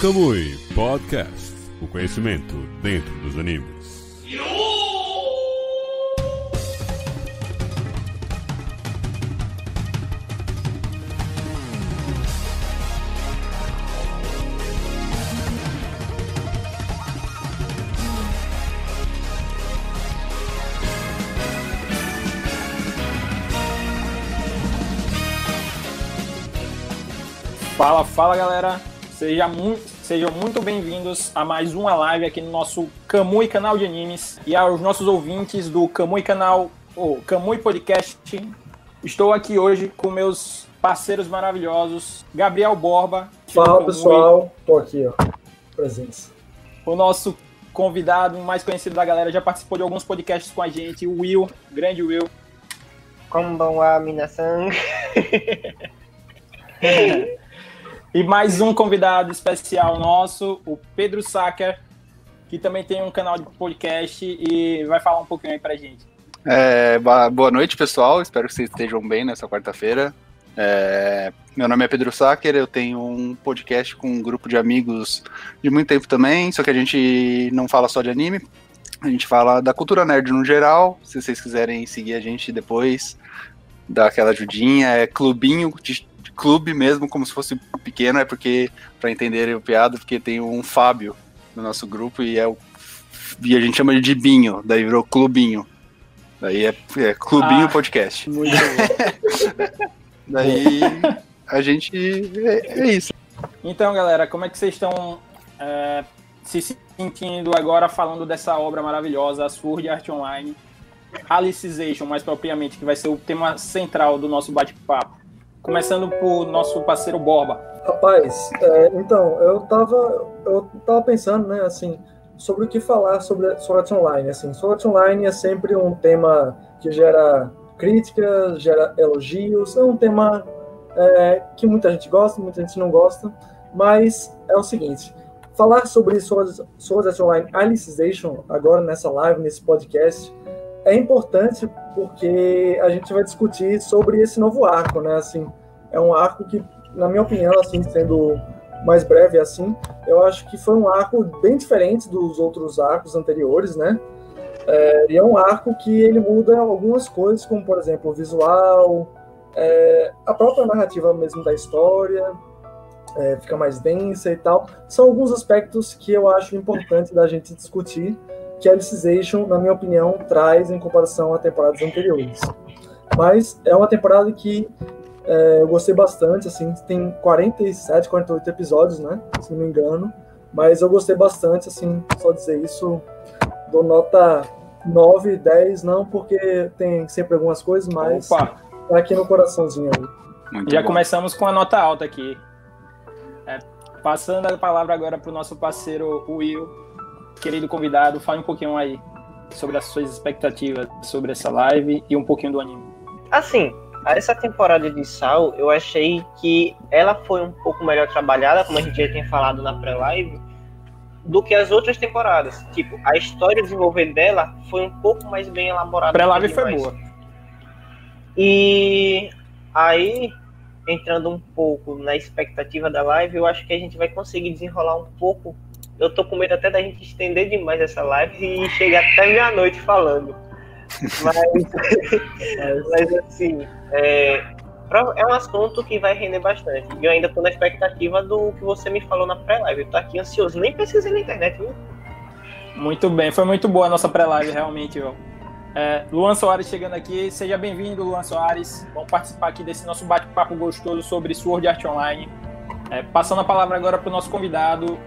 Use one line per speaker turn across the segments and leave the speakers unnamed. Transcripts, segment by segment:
Kamui Podcast o conhecimento dentro dos animes.
Fala, fala galera, Seja mu sejam muito bem-vindos a mais uma live aqui no nosso Camui Canal de Animes e aos nossos ouvintes do Camui Canal, ou Camui Podcast. Estou aqui hoje com meus parceiros maravilhosos, Gabriel Borba.
Fala pessoal, tô aqui, ó, presença.
O nosso convidado mais conhecido da galera já participou de alguns podcasts com a gente, o Will, grande Will.
Konbanwa, minasan.
e mais um convidado especial nosso, o Pedro Sacker, que também tem um canal de podcast e vai falar um pouquinho aí pra gente.
É, boa noite, pessoal. Espero que vocês estejam bem nessa quarta-feira. É, meu nome é Pedro Sacker, eu tenho um podcast com um grupo de amigos de muito tempo também, só que a gente não fala só de anime, a gente fala da cultura nerd no geral. Se vocês quiserem seguir a gente depois, dá aquela ajudinha. É Clubinho de, Clube mesmo, como se fosse pequeno, é porque, para entenderem o piada, porque tem um Fábio no nosso grupo e, é o, e a gente chama de Binho, daí virou Clubinho. Daí é, é Clubinho ah, Podcast. Muito bom. daí a gente. É, é, isso.
Então, galera, como é que vocês estão é, se sentindo agora falando dessa obra maravilhosa, a Sword Art Online? Alicization, mais propriamente, que vai ser o tema central do nosso bate-papo. Começando por nosso parceiro Borba.
Rapaz, é, então, eu tava, eu tava pensando, né, assim, sobre o que falar sobre Sword Online. Assim, Sword Online é sempre um tema que gera críticas, gera elogios, é um tema é, que muita gente gosta, muita gente não gosta, mas é o seguinte, falar sobre Sword, Sword Art Online Alicization agora nessa live, nesse podcast, é importante porque a gente vai discutir sobre esse novo arco, né? Assim, é um arco que, na minha opinião, assim, sendo mais breve assim, eu acho que foi um arco bem diferente dos outros arcos anteriores, né? É, e é um arco que ele muda algumas coisas, como por exemplo o visual, é, a própria narrativa mesmo da história, é, fica mais densa e tal. São alguns aspectos que eu acho importante da gente discutir que a Alicization, na minha opinião, traz em comparação a temporadas anteriores. Mas é uma temporada que é, eu gostei bastante, assim, tem 47, 48 episódios, né, se não me engano, mas eu gostei bastante, assim, só dizer isso, dou nota 9, 10, não porque tem sempre algumas coisas, mas Opa. tá aqui no coraçãozinho aí.
Já bom. começamos com a nota alta aqui. É, passando a palavra agora para o nosso parceiro Will, querido convidado, fale um pouquinho aí sobre as suas expectativas sobre essa live e um pouquinho do anime.
Assim, essa temporada de Sal, eu achei que ela foi um pouco melhor trabalhada, como a gente já tinha falado na pré-live, do que as outras temporadas. Tipo, a história desenvolver dela foi um pouco mais bem elaborada.
Pré-live foi boa.
E aí, entrando um pouco na expectativa da live, eu acho que a gente vai conseguir desenrolar um pouco eu tô com medo até da gente estender demais essa live e chegar até meia-noite falando. Mas, mas assim, é, é um assunto que vai render bastante. E eu ainda tô na expectativa do que você me falou na pré-live. Eu tô aqui ansioso, nem pesquisei na internet, viu?
Muito bem, foi muito boa a nossa pré-live, realmente, viu? É, Luan Soares chegando aqui, seja bem-vindo, Luan Soares. Vamos participar aqui desse nosso bate-papo gostoso sobre Sword Art Online. É, passando a palavra agora para o nosso convidado,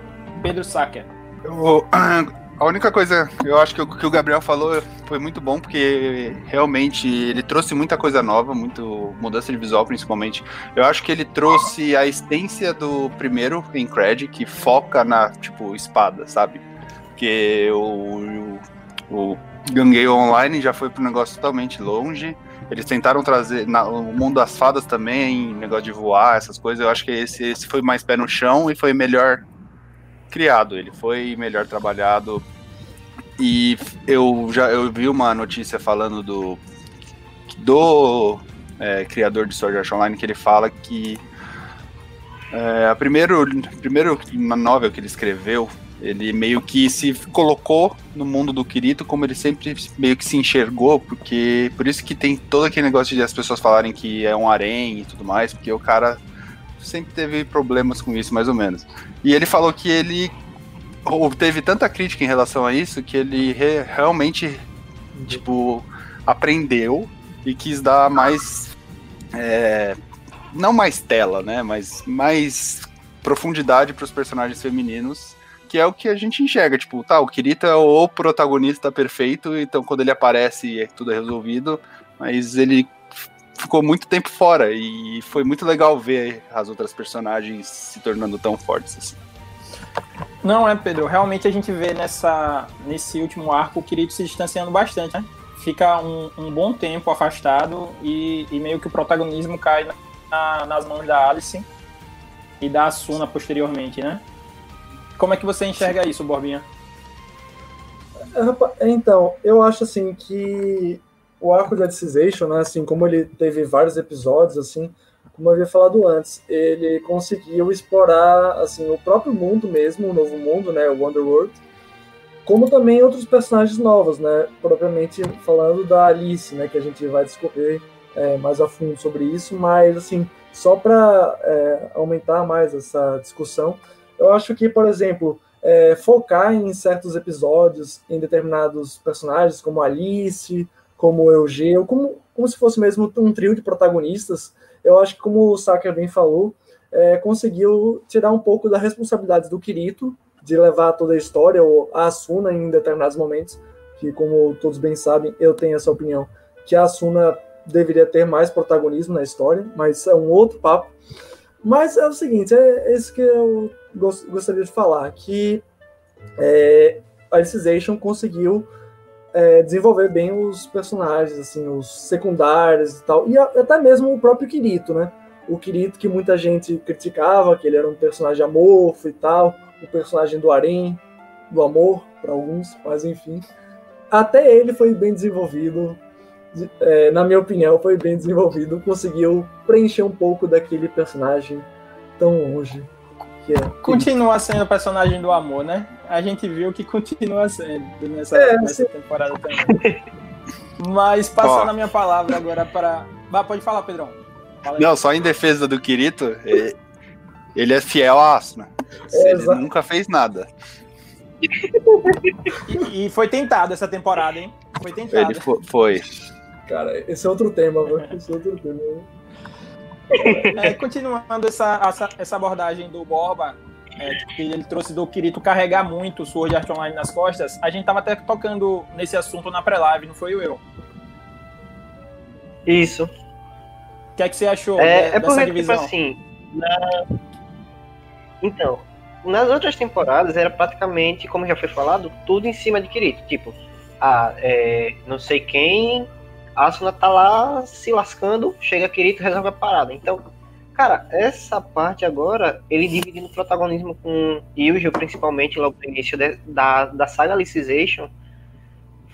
Pedro Sacker.
A única coisa, eu acho que o que o Gabriel falou foi muito bom, porque realmente ele trouxe muita coisa nova, muito mudança de visual principalmente. Eu acho que ele trouxe a essência do primeiro em Cred, que foca na, tipo, espada, sabe? Porque o, o, o Gangueio Online já foi para um negócio totalmente longe. Eles tentaram trazer na, o mundo das fadas também, negócio de voar, essas coisas. Eu acho que esse, esse foi mais pé no chão e foi melhor criado, ele foi melhor trabalhado. E eu já eu vi uma notícia falando do do é, criador de Sword Art Online que ele fala que É, a primeiro, primeiro novel que ele escreveu, ele meio que se colocou no mundo do Kirito como ele sempre meio que se enxergou, porque por isso que tem todo aquele negócio de as pessoas falarem que é um harém e tudo mais, porque o cara sempre teve problemas com isso, mais ou menos. E ele falou que ele teve tanta crítica em relação a isso que ele re, realmente, tipo, aprendeu e quis dar mais. É, não mais tela, né? Mas mais profundidade para os personagens femininos, que é o que a gente enxerga. Tipo, tá, o Kirito é o protagonista perfeito, então quando ele aparece tudo é resolvido, mas ele ficou muito tempo fora e foi muito legal ver as outras personagens se tornando tão fortes assim.
Não é, Pedro. Realmente a gente vê nessa, nesse último arco o Kirito se distanciando bastante, né? Fica um, um bom tempo afastado e, e, meio que o protagonismo cai na, nas mãos da Alice e da Asuna posteriormente, né? Como é que você enxerga isso, Borbinha?
Então, eu acho assim que o arco de Alicization, né, assim, como ele teve vários episódios, assim, como eu havia falado antes, ele conseguiu explorar assim o próprio mundo mesmo, o novo mundo, né, o Wonderworld, como também outros personagens novos, né, propriamente falando da Alice, né, que a gente vai descobrir é, mais a fundo sobre isso, mas assim só para é, aumentar mais essa discussão, eu acho que, por exemplo, é, focar em certos episódios, em determinados personagens, como Alice, como Eugênio, como, como se fosse mesmo um trio de protagonistas, eu acho que, como o Saker bem falou, é, conseguiu tirar um pouco da responsabilidade do Kirito de levar toda a história, ou a Asuna em determinados momentos, que, como todos bem sabem, eu tenho essa opinião, que a Asuna deveria ter mais protagonismo na história, mas é um outro papo. Mas é o seguinte, é, é isso que eu gostaria de falar, que é, a Alicization conseguiu é, desenvolver bem os personagens, assim, os secundários e tal, e até mesmo o próprio Kirito, né? O Kirito que muita gente criticava, que ele era um personagem amorfo e tal, o personagem do Arém, do amor para alguns, mas enfim. Até ele foi bem desenvolvido, é, na minha opinião, foi bem desenvolvido, conseguiu preencher um pouco daquele personagem tão longe.
Continua sendo o personagem do amor, né? A gente viu que continua sendo nessa, é, nessa temporada também. Mas passando oh. a minha palavra agora para. Pode falar, Pedrão.
Fala Não, só em defesa do Kirito, ele é fiel a Asuna. É, ele nunca fez nada.
E, e, foi tentado essa temporada, hein? Foi tentado.
Ele foi. foi.
Cara, esse é outro tema, mano. Esse é outro tema.
É, continuando essa, essa, essa, abordagem do Borba, é, que ele trouxe do Kirito carregar muito o Sword Art Online nas costas, a gente tava até tocando nesse assunto na pré-live, não foi eu?
Isso.
O que é que você achou
é, de, é porque, tipo divisão? Tipo assim, na... Então, nas outras temporadas era praticamente, como já foi falado, tudo em cima de Kirito. Tipo, ah, é, não sei quem Asuna tá lá se lascando, chega Kirito resolve a parada. Então, cara, essa parte agora, ele dividindo o protagonismo com Yuji, principalmente logo no início de, da, da saga Alicization,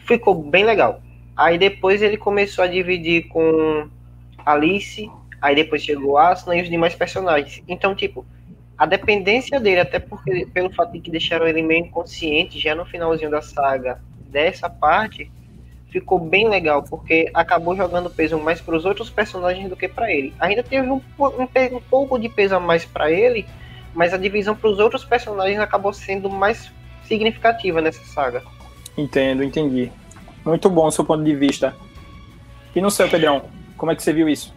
ficou bem legal. Aí depois ele começou a dividir com Alice, aí depois chegou Asuna e os demais personagens. Então, tipo, a dependência dele, até porque pelo fato de que deixaram ele meio inconsciente já no finalzinho da saga dessa parte, ficou bem legal, porque acabou jogando peso mais para os outros personagens do que para ele. Ainda teve um, um, um, pouco de peso a mais para ele, mas a divisão para os outros personagens acabou sendo mais significativa nessa saga.
Entendo, entendi. Muito bom o seu ponto de vista. E no seu, Pedrão, como é que você viu isso?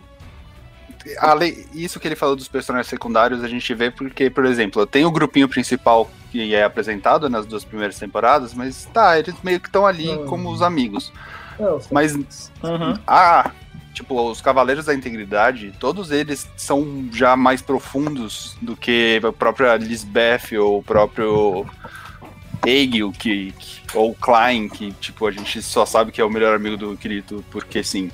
Além, isso que ele falou dos personagens secundários, a gente vê porque, por exemplo, tem o grupinho principal que é apresentado nas duas primeiras temporadas, mas tá, eles meio que estão ali uhum. como os amigos. mas uhum. ah, tipo, os Cavaleiros da Integridade, todos eles são já mais profundos do que a própria Lisbeth ou o próprio Egil, que, que, ou Klein, que tipo, a gente só sabe que é o melhor amigo do Kirito, porque sim.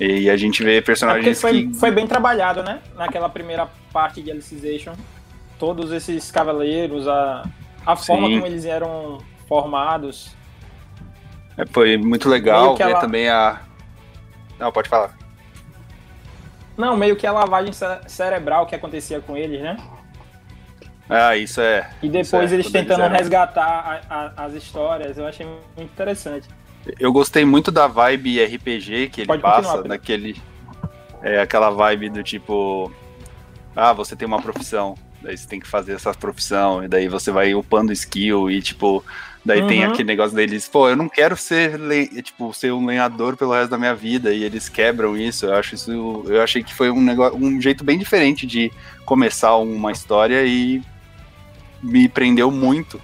E a gente vê personagens
é foi,
que...
foi bem trabalhado, né? Naquela primeira parte de Alicization. Todos esses cavaleiros, a, a forma como eles eram formados.
É, foi muito legal ver ela... também a... Não, pode falar.
Não, meio que a lavagem cerebral que acontecia com eles, né?
Ah, isso é.
E depois
é,
eles tentando eles resgatar a, a, as histórias, eu achei muito interessante.
Eu gostei muito da vibe RPG que ele Pode passa, naquele. É aquela vibe do tipo. Ah, você tem uma profissão. Daí você tem que fazer essa profissão. E daí você vai upando skill e, tipo. Daí uhum. tem aquele negócio deles, pô, eu não quero ser, tipo, ser um lenhador pelo resto da minha vida. E eles quebram isso. Eu acho isso. Eu achei que foi um negócio, um jeito bem diferente de começar uma história e me prendeu muito.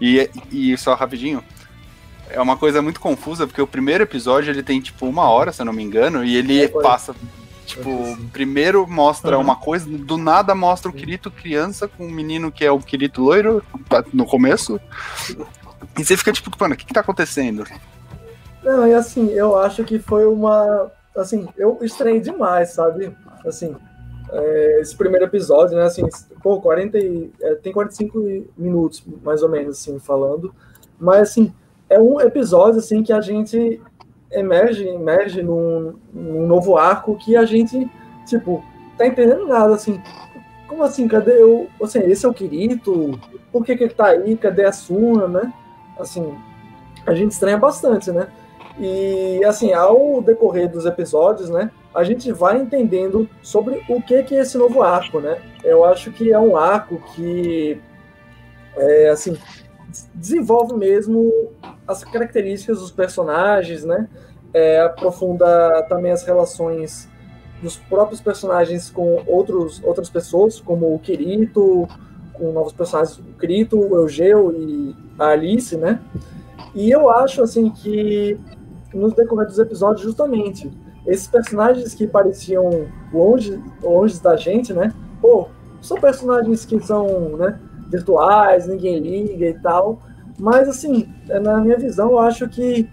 E, e só rapidinho, é uma coisa muito confusa, porque o primeiro episódio ele tem tipo uma hora, se eu não me engano, e ele é, passa. Tipo, primeiro mostra uhum. uma coisa, do nada mostra o Kirito criança com um menino que é o Kirito loiro no começo. E você fica tipo, mano, o que, que tá acontecendo?
Não, e assim, eu acho que foi uma. Assim, eu estranhei demais, sabe? Assim, é, esse primeiro episódio, né? Assim, pô, 40 e, é, tem 45 minutos, mais ou menos, assim, falando. Mas, assim, é um episódio, assim, que a gente emerge, emerge num, num novo arco que a gente, tipo, tá entendendo nada, assim. Como assim? Cadê o. Assim, esse é o Kirito? Por que, que ele tá aí? Cadê a Suna, né? Assim, a gente estranha bastante, né? E, assim, ao decorrer dos episódios, né? a gente vai entendendo sobre o que, que é esse novo arco, né? Eu acho que é um arco que, é, assim, desenvolve mesmo as características dos personagens, né? É, aprofunda também as relações dos próprios personagens com outros, outras pessoas, como o Kirito, com novos personagens, o Kirito, o Eugeu e a Alice, né? E eu acho, assim, que nos decorrer dos episódios, justamente, esses personagens que pareciam longe, longe da gente, né? Pô, são personagens que são né, virtuais, ninguém liga e tal. Mas, assim, na minha visão, eu acho que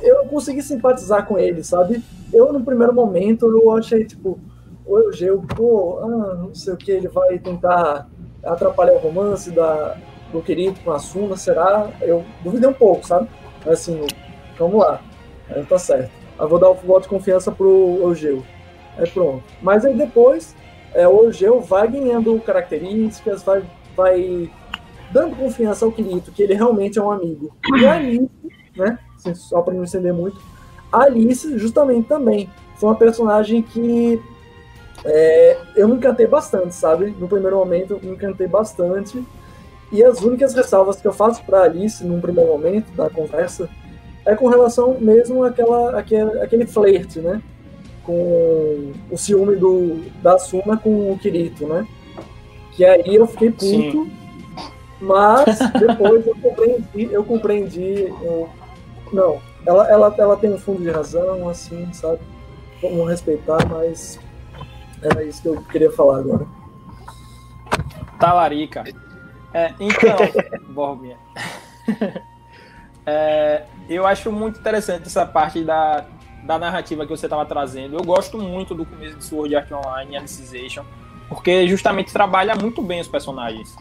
eu consegui simpatizar com eles, sabe? Eu, no primeiro momento, eu achei, tipo, o Eugeu, pô, ah, não sei o que, ele vai tentar atrapalhar o romance da, do querido com a Suna, será? Eu duvidei um pouco, sabe? Mas, assim, vamos lá, aí tá certo. Eu vou dar o voto de confiança pro Eugeu. É pronto. Mas aí depois, é, o Eugeu vai ganhando características, vai, vai dando confiança ao Kirito, que ele realmente é um amigo. E a Alice, né? Assim, só para não estender muito, a Alice, justamente também, foi uma personagem que é, eu me encantei bastante, sabe? No primeiro momento, eu me encantei bastante. E as únicas ressalvas que eu faço para Alice, num primeiro momento da conversa, é com relação mesmo àquela, àquele, àquele flerte, né? Com o ciúme do, da Suna com o Kirito, né? Que aí eu fiquei puto, Sim. Mas depois eu compreendi, eu compreendi, eu, não, ela, ela, ela tem um fundo de razão, assim, sabe? Vamos respeitar, mas era isso que eu queria falar agora.
Talarica. É, então, Borbinha. É, eu acho muito interessante essa parte da, da narrativa que você estava trazendo. Eu gosto muito do começo de Sword Art Online, Alicization, porque justamente trabalha muito bem os personagens.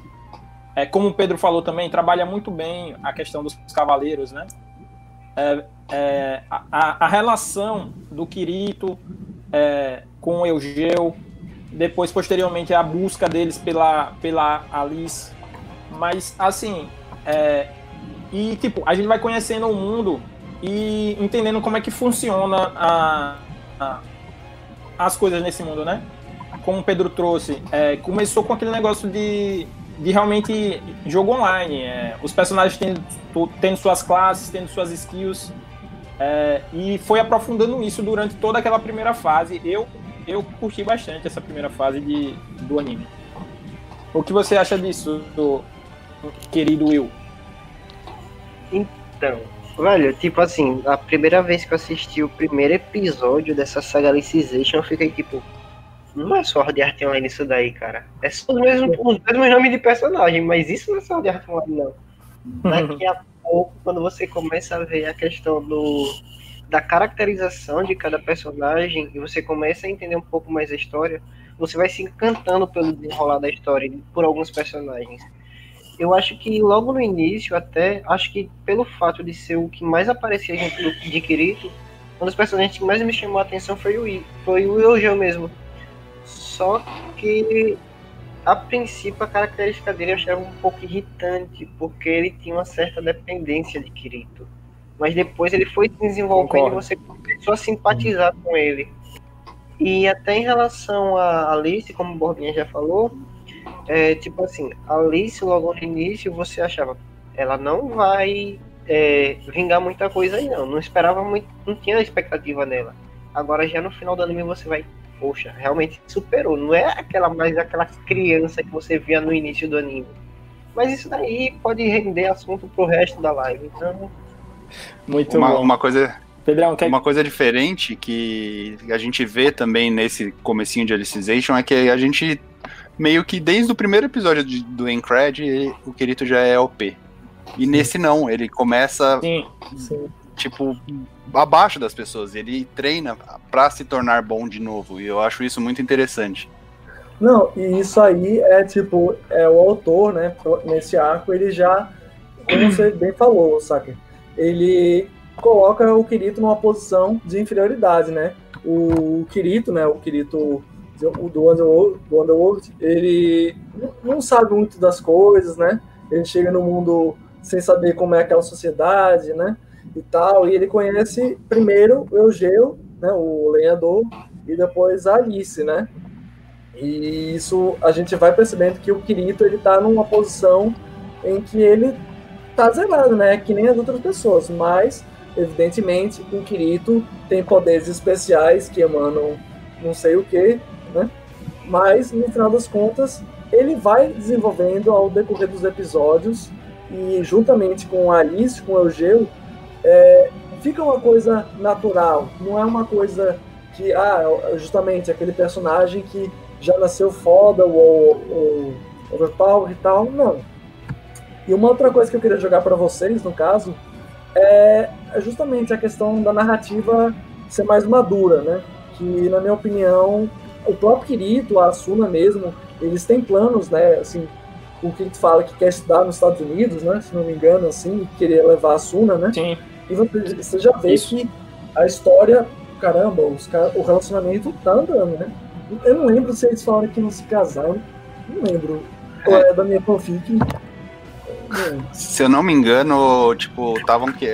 É, como o Pedro falou também, trabalha muito bem a questão dos cavaleiros, né? É, é, a, a, relação do Kirito é, com o Eugeu, depois, posteriormente, a busca deles pela, pela Alice. Mas, assim, é, e, tipo, a gente vai conhecendo o mundo e entendendo como é que funciona a, a as coisas nesse mundo, né? Como o Pedro trouxe, é, começou com aquele negócio de, de realmente jogo online. É, os personagens tendo, tendo suas classes, tendo suas skills. É, e foi aprofundando isso durante toda aquela primeira fase. Eu, eu curti bastante essa primeira fase de, do anime. O que você acha disso, do querido Will?
Então, velho, tipo assim, a primeira vez que eu assisti o primeiro episódio dessa saga Alicization, eu fiquei tipo, não é Sword Art Online isso daí, cara. É só os mesmos, os mesmos nomes de personagem, mas isso não é Sword Art Online, não. Daqui a pouco, quando você começa a ver a questão do da caracterização de cada personagem e você começa a entender um pouco mais a história, você vai se encantando pelo desenrolar da história por alguns personagens eu acho que logo no início, até, acho que pelo fato de ser o que mais aparecia de Kirito, um dos personagens que mais me chamou a atenção foi o, foi o Eugeo mesmo. Só que a princípio a característica dele eu achava um pouco irritante, porque ele tinha uma certa dependência de Kirito. Mas depois ele foi se desenvolvendo e você começou a simpatizar com ele. E até em relação a Alice, como o Borbinha já falou, é tipo assim, a Alice logo no início você achava, ela não vai é, vingar muita coisa aí não. Não esperava muito, não tinha expectativa nela. Agora já no final do anime você vai, poxa, realmente superou. Não é aquela mais aquela criança que você via no início do anime. Mas isso daí pode render assunto pro resto da live. Então,
Muito
Uma,
bom.
uma coisa,
Pedrão, quer...
uma coisa diferente que a gente vê também nesse comecinho de Alicization é que a gente meio que desde o primeiro episódio de- do Encred, o Kirito já é OP. E nesse não, ele começa
Sim,
Sim.
Tipo abaixo das pessoas, ele treina pra se tornar bom de novo. E eu acho isso muito interessante.
Não, e isso aí é tipo, é o autor, né, nesse arco, ele já, como você bem falou, saca? Ele coloca o Kirito numa posição de inferioridade, né? O Kirito, né, o Kirito do Underworld, do Underworld ele não sabe muito das coisas, né? Ele chega no mundo sem saber como é aquela sociedade, né? E tal, e ele conhece primeiro o Eugeu, né, o lenhador, e depois a Alice, né? E isso a gente vai percebendo que o Kirito ele tá numa posição em que ele tá zerado, né? Que nem as outras pessoas, mas evidentemente o Kirito tem poderes especiais que emanam não sei o que, né? Mas no final das contas ele vai desenvolvendo ao decorrer dos episódios e juntamente com a Alice, com o Eugeu, é, fica uma coisa natural, não é uma coisa que, ah, justamente aquele personagem que já nasceu foda ou, ou overpower e tal, não. E uma outra coisa que eu queria jogar para vocês, no caso, é justamente a questão da narrativa ser mais madura, né? Que, na minha opinião, o próprio Kirito, a Asuna mesmo, eles têm planos, né? Assim, o Kirito fala que quer estudar nos Estados Unidos, né? Se não me engano, assim, e querer levar a Asuna, né?
sim.
E você, você já vê
Isso.
que a história, caramba, os, ca- o relacionamento tá andando, né? Eu não lembro se eles falaram que não se casaram. Não lembro. Ou é da minha fanfic.
Se eu não me engano, tipo, estavam que,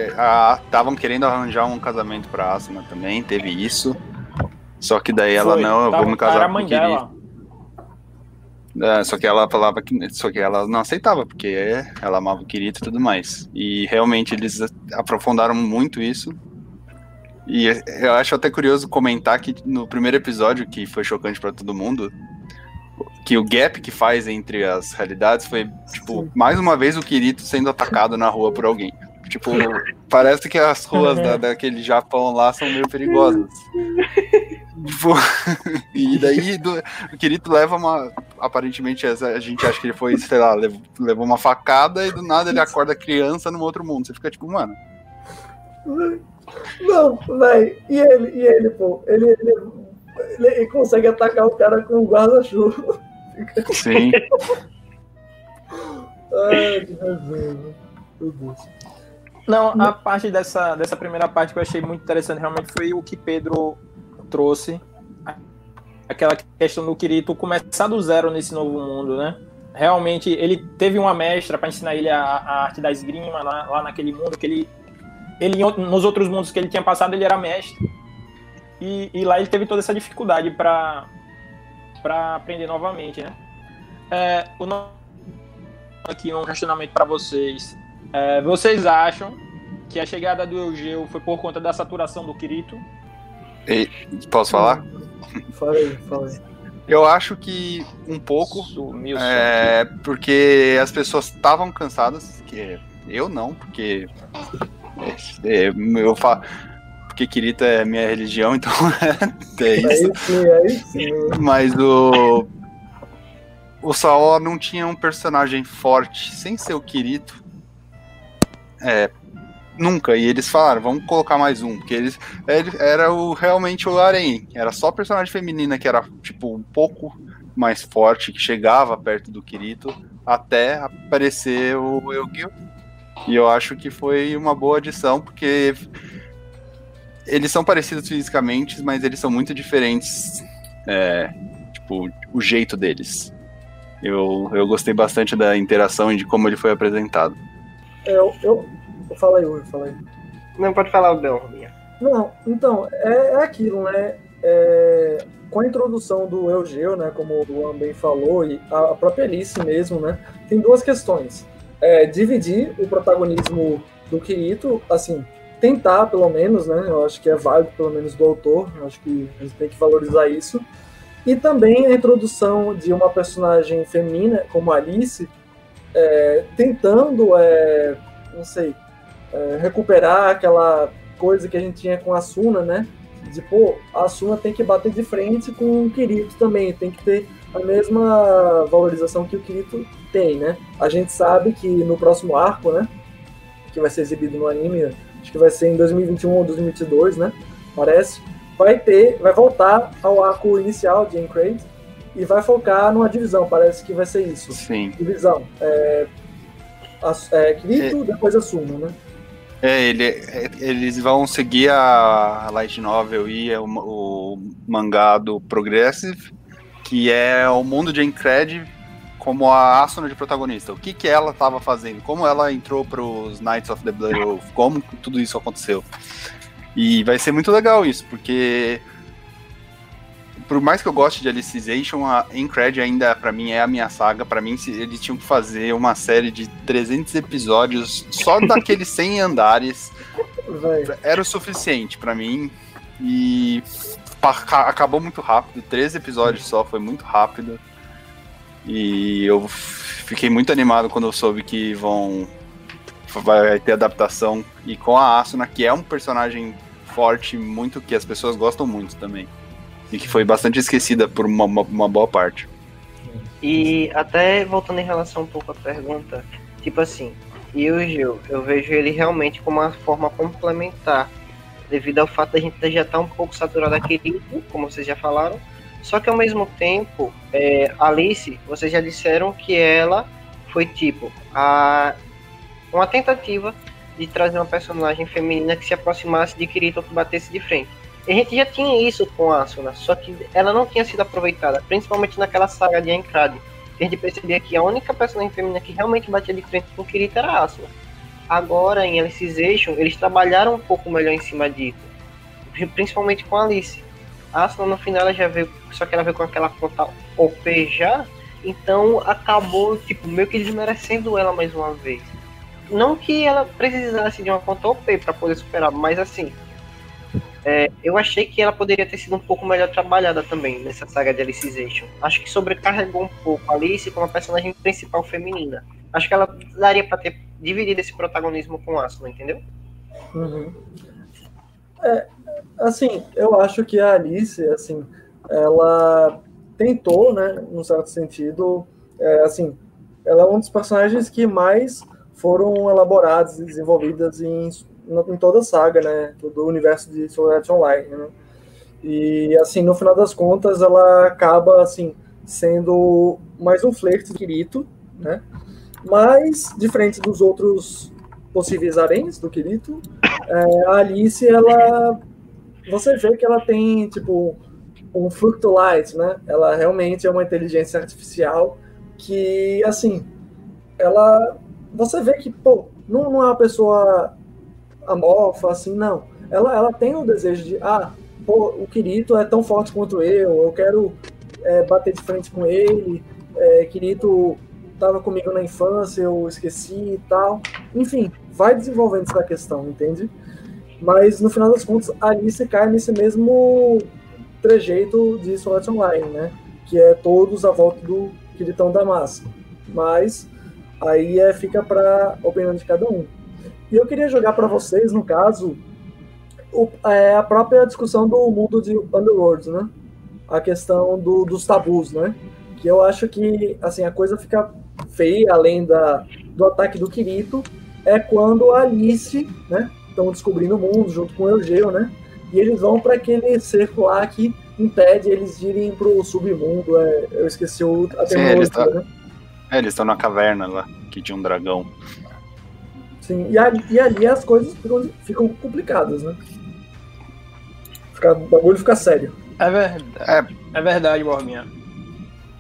querendo arranjar um casamento pra Asuna também, teve isso. Só que daí ela
Foi.
não, eu vou me casar
Era a
com
mãe
o. É, só que ela falava que. Só que ela não aceitava, porque ela amava o Kirito e tudo mais. E realmente eles aprofundaram muito isso. E eu acho até curioso comentar que no primeiro episódio, que foi chocante pra todo mundo, que o gap que faz entre as realidades foi, tipo, mais uma vez o Kirito sendo atacado na rua por alguém. Tipo, parece que as ruas da, daquele Japão lá são meio perigosas. Tipo, e daí do, o Kirito leva uma. Aparentemente, a gente acha que ele foi, sei lá, levou, levou uma facada e do nada ele acorda criança num outro mundo. Você fica tipo, mano.
Não, velho. E ele, e ele, pô? Ele, ele, ele, ele consegue atacar o cara com um guarda-chuva.
Sim.
Ai, que resenha. Meu Deus.
Não, a parte dessa, dessa primeira parte que eu achei muito interessante realmente foi o que Pedro trouxe. Aquela questão do Kirito começar do zero nesse novo mundo, né? Realmente, ele teve uma mestra para ensinar ele a, a arte da esgrima lá, lá naquele mundo, que ele, ele nos outros mundos que ele tinha passado, ele era mestre. E, e lá ele teve toda essa dificuldade para aprender novamente, né? É, o aqui um questionamento para vocês. É, vocês acham que a chegada do Eugeu foi por conta da saturação do Kirito?
Posso falar?
Fala aí, fala aí.
Eu acho que um pouco.
Sumiu.
É, porque as pessoas estavam cansadas, que eu não, porque é, é, eu falo, porque Kirito é minha religião, então é isso.
Aí sim, aí sim.
Mas o o Saó não tinha um personagem forte sem ser o Kirito. É, nunca. E eles falaram, vamos colocar mais um, porque eles ele era o realmente o Arém, era só personagem feminina que era tipo um pouco mais forte, que chegava perto do Kirito até aparecer o Eugeo. E eu acho que foi uma boa adição, porque eles são parecidos fisicamente, mas eles são muito diferentes. É, tipo, o jeito deles. Eu, eu gostei bastante da interação e de como ele foi apresentado.
É, eu, eu, eu falei, eu falei.
Não pode falar o Bel.
Não, então, é, é aquilo, né? É, com a introdução do Eugeu, né, como o Luan bem falou, e a própria Alice mesmo, né, tem duas questões. É, dividir o protagonismo do Kirito, assim, tentar pelo menos, né, eu acho que é válido pelo menos do autor, eu acho que a gente tem que valorizar isso. E também a introdução de uma personagem feminina como Alice, é, tentando, é, não sei, é, recuperar aquela coisa que a gente tinha com a Suna, né? De, pô, a Suna tem que bater de frente com o Kirito também, tem que ter a mesma valorização que o Kirito tem, né? A gente sabe que no próximo arco, né? Que vai ser exibido no anime, acho que vai ser em 2021 ou 2022, né? Parece. Vai ter, vai voltar ao arco inicial de Encrate e vai focar numa divisão, parece que vai ser isso.
Sim.
Divisão. É, é, Kirito, é. depois a Suna, né?
É, ele, eles vão seguir a light novel e o, o mangá do Progressive, que é o mundo de Encred como a Asuna de protagonista. O que, que ela estava fazendo, como ela entrou para os Knights of the Blood Oath, como tudo isso aconteceu. E vai ser muito legal isso, porque por mais que eu goste de Alicization, a Incred ainda, para mim, é a minha saga. para mim, eles tinham que fazer uma série de 300 episódios só daqueles 100 andares. Vai. Era o suficiente para mim. E acabou muito rápido. 13 episódios só, foi muito rápido. E eu fiquei muito animado quando eu soube que vão. Vai ter adaptação. E com a Asuna, que é um personagem forte, muito que as pessoas gostam muito também e que foi bastante esquecida por uma, uma, uma boa parte.
E até voltando em relação um pouco à pergunta, tipo assim, e o Gil, eu vejo ele realmente como uma forma complementar, devido ao fato da gente já estar tá um pouco saturado aqui, como vocês já falaram, só que ao mesmo tempo, é, Alice, vocês já disseram que ela foi tipo a, uma tentativa de trazer uma personagem feminina que se aproximasse de Kirito que batesse de frente. A gente já tinha isso com a Asuna, só que ela não tinha sido aproveitada, principalmente naquela saga de Encrad. A gente percebia que a única personagem feminina que realmente batia de frente com o Kirito era a Asuna. Agora, em Alicization, eles trabalharam um pouco melhor em cima disso, principalmente com a Alice. A Asuna, no final, ela já veio, só que ela veio com aquela conta OP já, então acabou, tipo, meio que desmerecendo ela mais uma vez. Não que ela precisasse de uma conta OP para poder superar, mas assim, é, eu achei que ela poderia ter sido um pouco melhor trabalhada também nessa saga de Alicization. Acho que sobrecarregou um pouco a Alice como a personagem principal feminina. Acho que ela daria para ter dividido esse protagonismo com Asuna, entendeu?
Uhum. É, assim, eu acho que a Alice, assim, ela tentou, né, num certo sentido, é, assim, ela é um dos personagens que mais foram elaboradas e desenvolvidas em em toda a saga, né, do universo de Sword Online, né? E assim, no final das contas, ela acaba assim sendo mais um flerte do Kirito, né? Mas diferente dos outros possíveis haréns do Kirito, é, a Alice ela você vê que ela tem tipo um Fructolite, né? Ela realmente é uma inteligência artificial que assim, ela você vê que pô, não, não é uma pessoa amorfa, assim, não. Ela, ela tem o desejo de, ah, pô, o Kirito é tão forte quanto eu, eu quero é, bater de frente com ele, é, Kirito estava comigo na infância, eu esqueci e tal. Enfim, vai desenvolvendo essa questão, entende? Mas no final das contas, a Alice cai nesse mesmo trejeito de Sword Online, né? Que é todos à volta do Kiritão da massa. Mas aí é, fica para opinião de cada um. E eu queria jogar para vocês, no caso, o, é, a própria discussão do mundo de Underworld, né? A questão do, dos tabus, né? Que eu acho que assim a coisa fica feia, além da, do ataque do Kirito, é quando a Alice, né? Estão descobrindo o mundo junto com o Eugeo, né? E eles vão para aquele cerco lá que impede eles de irem pro submundo. É, eu esqueci o, a
Sim, eles tá... né? É, eles estão na caverna lá, que tinha um dragão.
Sim, e ali, e ali as coisas ficam, ficam complicadas, né? Fica, o bagulho fica sério.
É verdade. É, é verdade, Borbinha.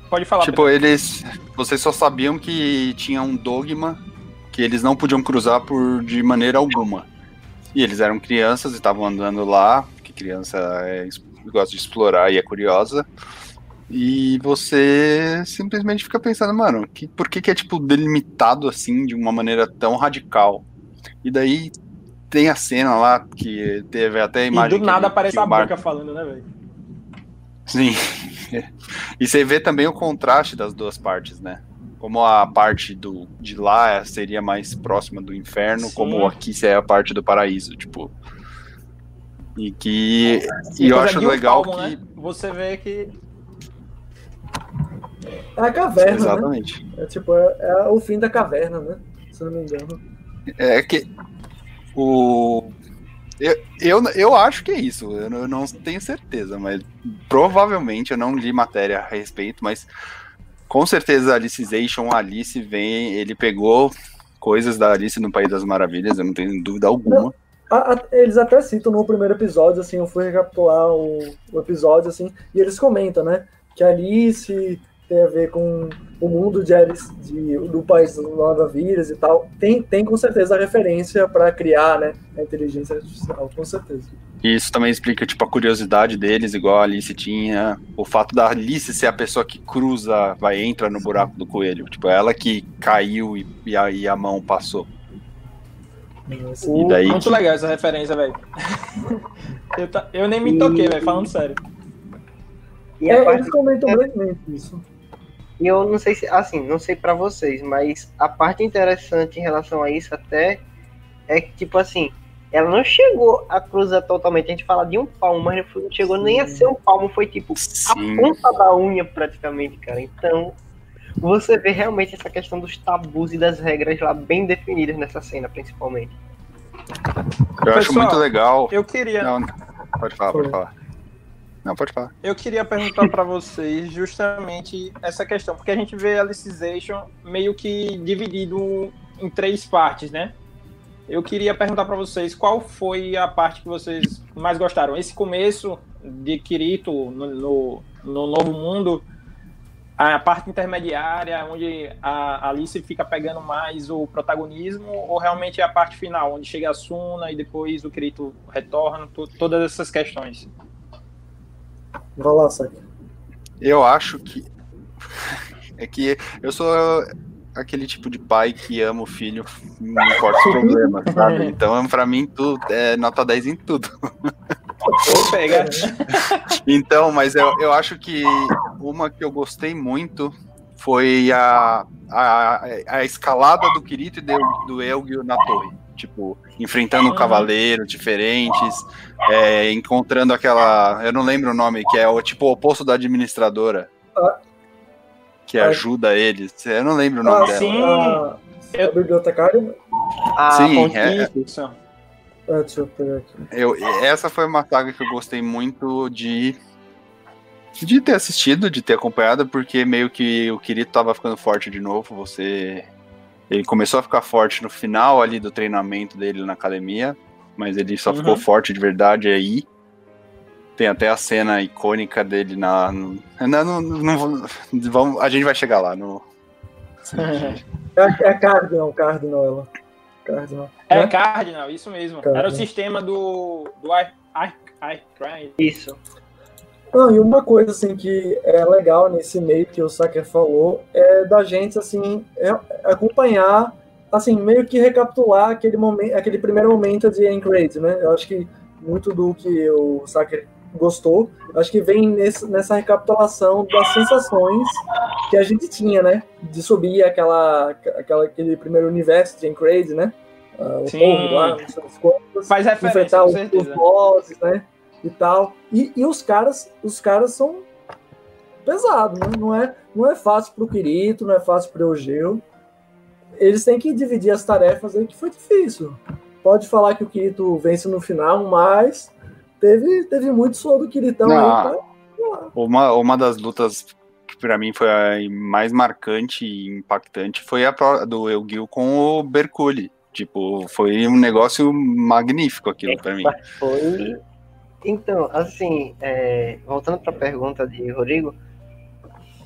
Pode falar.
Tipo, Pedro. eles. Vocês só sabiam que tinha um dogma que eles não podiam cruzar por de maneira alguma. E eles eram crianças e estavam andando lá, porque criança é, gosta de explorar e é curiosa. E você simplesmente fica pensando, mano, que, por que, que é tipo delimitado assim de uma maneira tão radical? E daí tem a cena lá que teve até a imagem.
E do nada aparece a boca falando, né, velho?
Sim. e você vê também o contraste das duas partes, né? Como a parte do, de lá seria mais próxima do inferno, Sim. como aqui é a parte do paraíso, tipo. E que. Sim, e eu acho legal palmo, que. Né?
Você vê que.
É a caverna. Né?
Exatamente.
Né? É tipo, é, é o fim da caverna, né? Se não me engano.
É que o. Eu, eu, eu acho que é isso, eu não, eu não tenho certeza, mas provavelmente eu não li matéria a respeito, mas com certeza a Alicization, Alice vem, ele pegou coisas da Alice no País das Maravilhas, eu não tenho dúvida alguma.
A, a, eles até citam no primeiro episódio, assim, eu fui recapitular o, o episódio, assim, e eles comentam, né, que a Alice tem a ver com o mundo de, de do país das maravilhas e tal, tem, tem com certeza a referência para criar né, a inteligência artificial, com certeza.
E isso também explica tipo, a curiosidade deles, igual a Alice tinha. O fato da Alice ser a pessoa que cruza, vai, entra no buraco do coelho. Tipo, ela que caiu e, e, a, e a mão passou.
E daí Muito que... legal essa referência, velho. eu, tá, eu nem me toquei, velho, falando sério.
E é, eles comentam brevemente isso.
E eu não sei se, assim, não sei para vocês, mas a parte interessante em relação a isso até é que, tipo assim, ela não chegou a cruzar totalmente. A gente fala de um palmo, mas não chegou Sim. nem a ser um palmo, foi tipo Sim. a ponta da unha praticamente, cara. Então, você vê realmente essa questão dos tabus e das regras lá bem definidas nessa cena, principalmente.
Eu Pessoal, acho muito legal.
Eu queria.
Não, pode falar, pode falar. Não, pode falar.
Eu queria perguntar para vocês justamente essa questão, porque a gente vê a Alicization meio que dividido em três partes, né? Eu queria perguntar para vocês qual foi a parte que vocês mais gostaram. Esse começo de Kirito no, no, no Novo Mundo, a parte intermediária, onde a Alice fica pegando mais o protagonismo, ou realmente é a parte final, onde chega a Suna e depois o Kirito retorna, todas essas questões?
Vai lá, Saki.
Eu acho que. É que eu sou aquele tipo de pai que ama o filho, não importa os problemas, sabe? Então, pra mim, tudo é nota 10 em tudo.
Vou pegar.
Então, mas eu, eu acho que uma que eu gostei muito foi a, a, a escalada do Kirito e do, do Elgio na torre tipo, enfrentando um cavaleiro diferentes, é, encontrando aquela. Eu não lembro o nome, que é o tipo o oposto da administradora. Ah. Que ah. ajuda eles. Eu não lembro o nome ah, dela.
Sim. A,
a bibliotecária?
Ah, sim, é, é.
Ah, deixa eu pegar aqui.
Eu, essa foi uma saga que eu gostei muito de de ter assistido, de ter acompanhado, porque meio que o Kirito tava ficando forte de novo, você ele começou a ficar forte no final ali do treinamento dele na academia, mas ele só uhum. ficou forte de verdade aí. Tem até a cena icônica dele na. No, não, não, não, vamos, a gente vai chegar lá no.
É, é Cardinal, Cardinal ela. Cardinal.
É né? Cardinal, isso mesmo. Cardinal. Era o sistema do. do I, I, I,
Isso.
Não, e uma coisa assim que é legal nesse meio que o Saker falou é da gente assim é acompanhar, assim meio que recapitular aquele momento, aquele primeiro momento de Anchorage, né? Eu acho que muito do que o Saker gostou, acho que vem nesse, nessa recapitulação das sensações que a gente tinha, né? De subir aquela, aquela aquele primeiro universo de Anchorage, né?
Uh, o Sim. lá, as coisas, Faz referência, enfrentar os, os bosses,
né? E tal. E, e os caras, os caras são pesados, né? não é, não é fácil para o Quirito, não é fácil para o Eugeu. Eles têm que dividir as tarefas aí que foi difícil. Pode falar que o Quirito vence no final, mas teve, teve muito suor do Quiritão
aí. Pra... Uma, uma das lutas que para mim foi a mais marcante e impactante foi a do Eugil com o Berculi. Tipo, foi um negócio magnífico aquilo para mim.
Foi Então, assim, é, voltando para a pergunta de Rodrigo,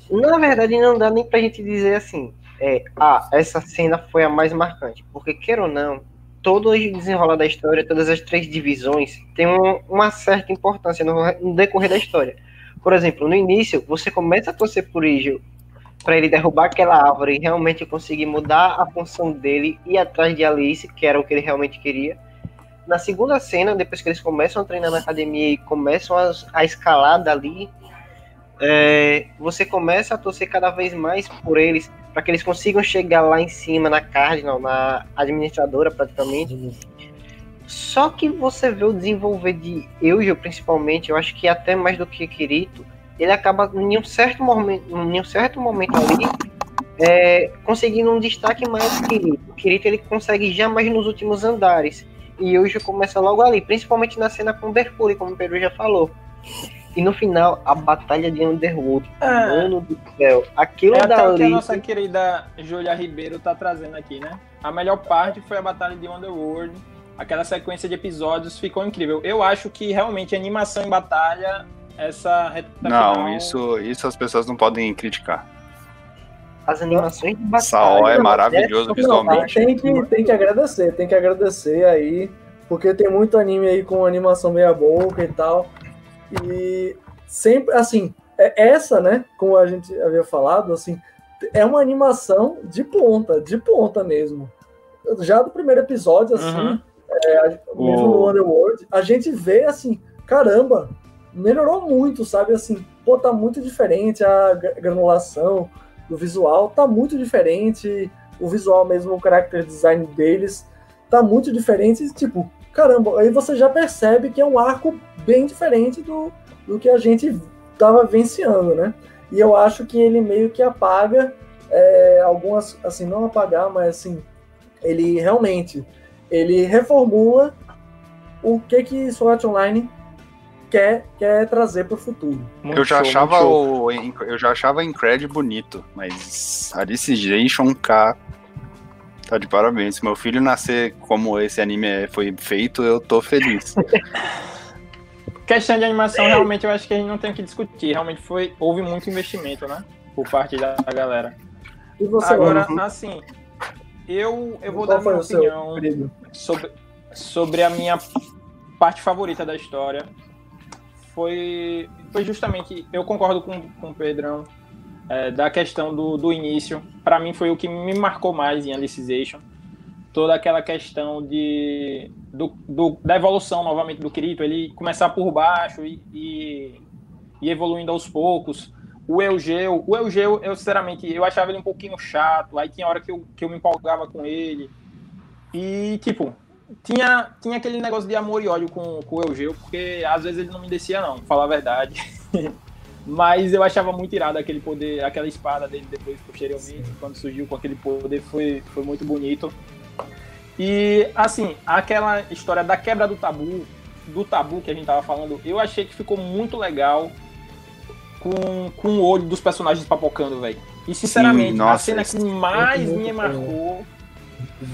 na verdade não dá nem pra gente dizer assim, é, ah, essa cena foi a mais marcante, porque quer ou não, todo o desenrolar da história, todas as três divisões, tem um, uma certa importância no, no, decorrer da história. Por exemplo, no início, você começa a torcer por Igil para ele derrubar aquela árvore e realmente conseguir mudar a função dele e atrás de Alice, que era o que ele realmente queria. Na segunda cena, depois que eles começam a treinar na academia e começam a, a escalar dali, é, você começa a torcer cada vez mais por eles, para que eles consigam chegar lá em cima, na Cardinal, na administradora praticamente. Só que você vê o desenvolver de Eugeo, principalmente, eu acho que até mais do que Kirito, ele acaba em um certo momento, em um certo momento ali, é, conseguindo um destaque maior que. O Kirito ele consegue já mais nos últimos andares. E Eugeo começa logo ali, principalmente na cena com Mercúrio, como o Pedro já falou. E no final, a batalha de Underwood. É. Mano do céu. Aquilo
é
dali...
o que a nossa querida Julia Ribeiro tá trazendo aqui, né? A melhor parte foi a batalha de Underworld. Aquela sequência de episódios ficou incrível. Eu acho que realmente animação em batalha, essa
reta Não, final... isso, isso as pessoas não podem criticar.
As animações de batalha.
Saul é maravilhoso não, visualmente.
Tem que, tem que agradecer, tem que agradecer aí. Porque tem muito anime aí com animação meia boca e tal. E sempre, assim, é essa, né, como a gente havia falado, assim, é uma animação de ponta, de ponta mesmo. Já do primeiro episódio, assim, uhum. é, mesmo no Underworld, a gente vê, assim, caramba, melhorou muito, sabe, assim, pô, tá muito diferente a granulação do visual, tá muito diferente, o visual mesmo, o character design deles, tá muito diferente, tipo, caramba, aí você já percebe que é um arco bem diferente do, do que a gente estava venciando, né? E eu acho que ele meio que apaga é, algumas, assim, não apagar, mas assim, ele realmente, ele reformula o que que Sword Online quer, quer trazer para o futuro.
eu já show, achava o, eu já achava Incred bonito, mas Alicization K Tá de parabéns. Se meu filho nascer como esse anime foi feito, eu tô feliz.
Questão de animação, realmente, eu acho que a gente não tem que discutir. Realmente foi, houve muito investimento, né? Por parte da galera.
E você,
Agora, assim, eu, eu vou Qual dar minha opinião sobre, sobre a minha parte favorita da história. Foi, foi justamente, eu concordo com, com o Pedrão, é, da questão do, do início, para mim foi o que me marcou mais em Alicization. Toda aquela questão de, do, do, da evolução novamente do Kirito, ele começar por baixo e, e, e evoluindo aos poucos. O Eugeu, o Eugeu, eu sinceramente, eu achava ele um pouquinho chato, aí tinha hora que eu, que eu me empolgava com ele. E, tipo, tinha, tinha aquele negócio de amor e ódio com, com o Eugeu, porque às vezes ele não me descia, não, falar a verdade. Mas eu achava muito irado aquele poder, aquela espada dele depois, posteriormente, Sim. quando surgiu com aquele poder, foi, foi muito bonito. E, assim, aquela história da quebra do tabu, do tabu que a gente tava falando, eu achei que ficou muito legal com, com o olho dos personagens papocando, velho. E, sinceramente, Sim, nossa, a cena que mais me marcou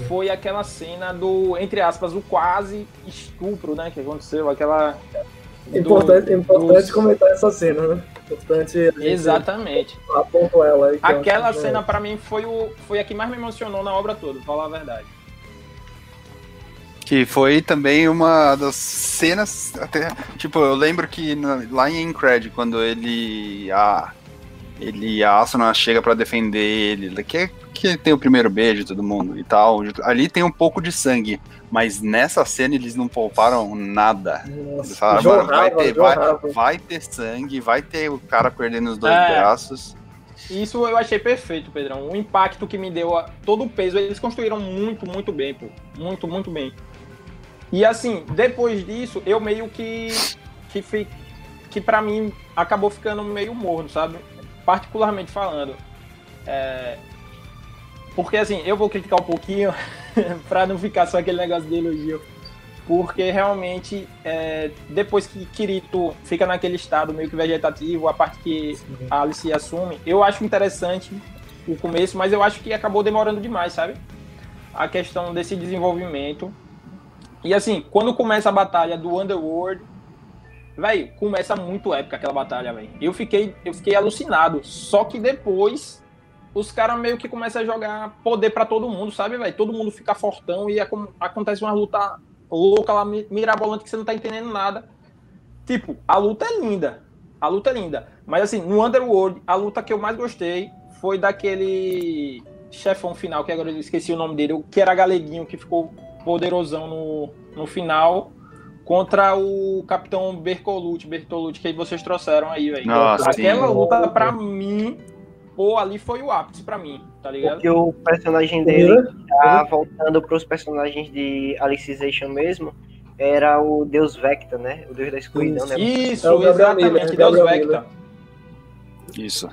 foi aquela cena do, entre aspas, o quase estupro, né, que aconteceu, aquela
Importante, do, importante dos... comentar essa cena, né? Importante.
Exatamente.
Apontou ela aí.
Aquela cena, para mim, foi, o, foi a que mais me emocionou na obra toda, pra falar a verdade.
Que foi também uma das cenas. Até, tipo, eu lembro que na, lá em Incred, quando ele. A, ele, a Asuna chega para defender ele, que, que tem o primeiro beijo todo mundo e tal. Ali tem um pouco de sangue. Mas nessa cena eles não pouparam nada. Nossa, eles falaram, jorrava, vai, ter, vai, vai, ter sangue, vai ter o cara perdendo os dois é, braços.
Isso eu achei perfeito, Pedrão. O impacto que me deu, todo o peso, eles construíram muito, muito bem, pô. Muito, muito bem. E assim, depois disso, eu meio que. que, fui, que para mim acabou ficando meio morno, sabe? Particularmente falando. É, porque assim, eu vou criticar um pouquinho para não ficar só aquele negócio de elogio. Porque realmente, é, depois que Kirito fica naquele estado meio que vegetativo, a parte que Sim. a Alice assume, eu acho interessante o começo, mas eu acho que acabou demorando demais, sabe? A questão desse desenvolvimento. E assim, quando começa a batalha do Underworld, Véi, começa muito épica aquela batalha, velho. Eu fiquei, eu fiquei alucinado. Só que depois os caras meio que começam a jogar poder para todo mundo, sabe, velho? Todo mundo fica fortão e acontece uma luta louca lá, mirabolante, que você não tá entendendo nada. Tipo, a luta é linda. A luta é linda. Mas assim, no Underworld, a luta que eu mais gostei foi daquele chefão final, que agora eu esqueci o nome dele, que era galeguinho, que ficou poderosão no, no final contra o Capitão Bertolucci, Bertolucci que vocês trouxeram aí, velho. Aquela sim. luta, pra mim, pô, ali foi o ápice pra mim, tá ligado?
Porque o personagem dele, já voltando pros personagens de Alicization mesmo, era o Deus Vecta, né? O Deus da escuridão,
né? Isso, é exatamente, Deus Vecta.
Isso.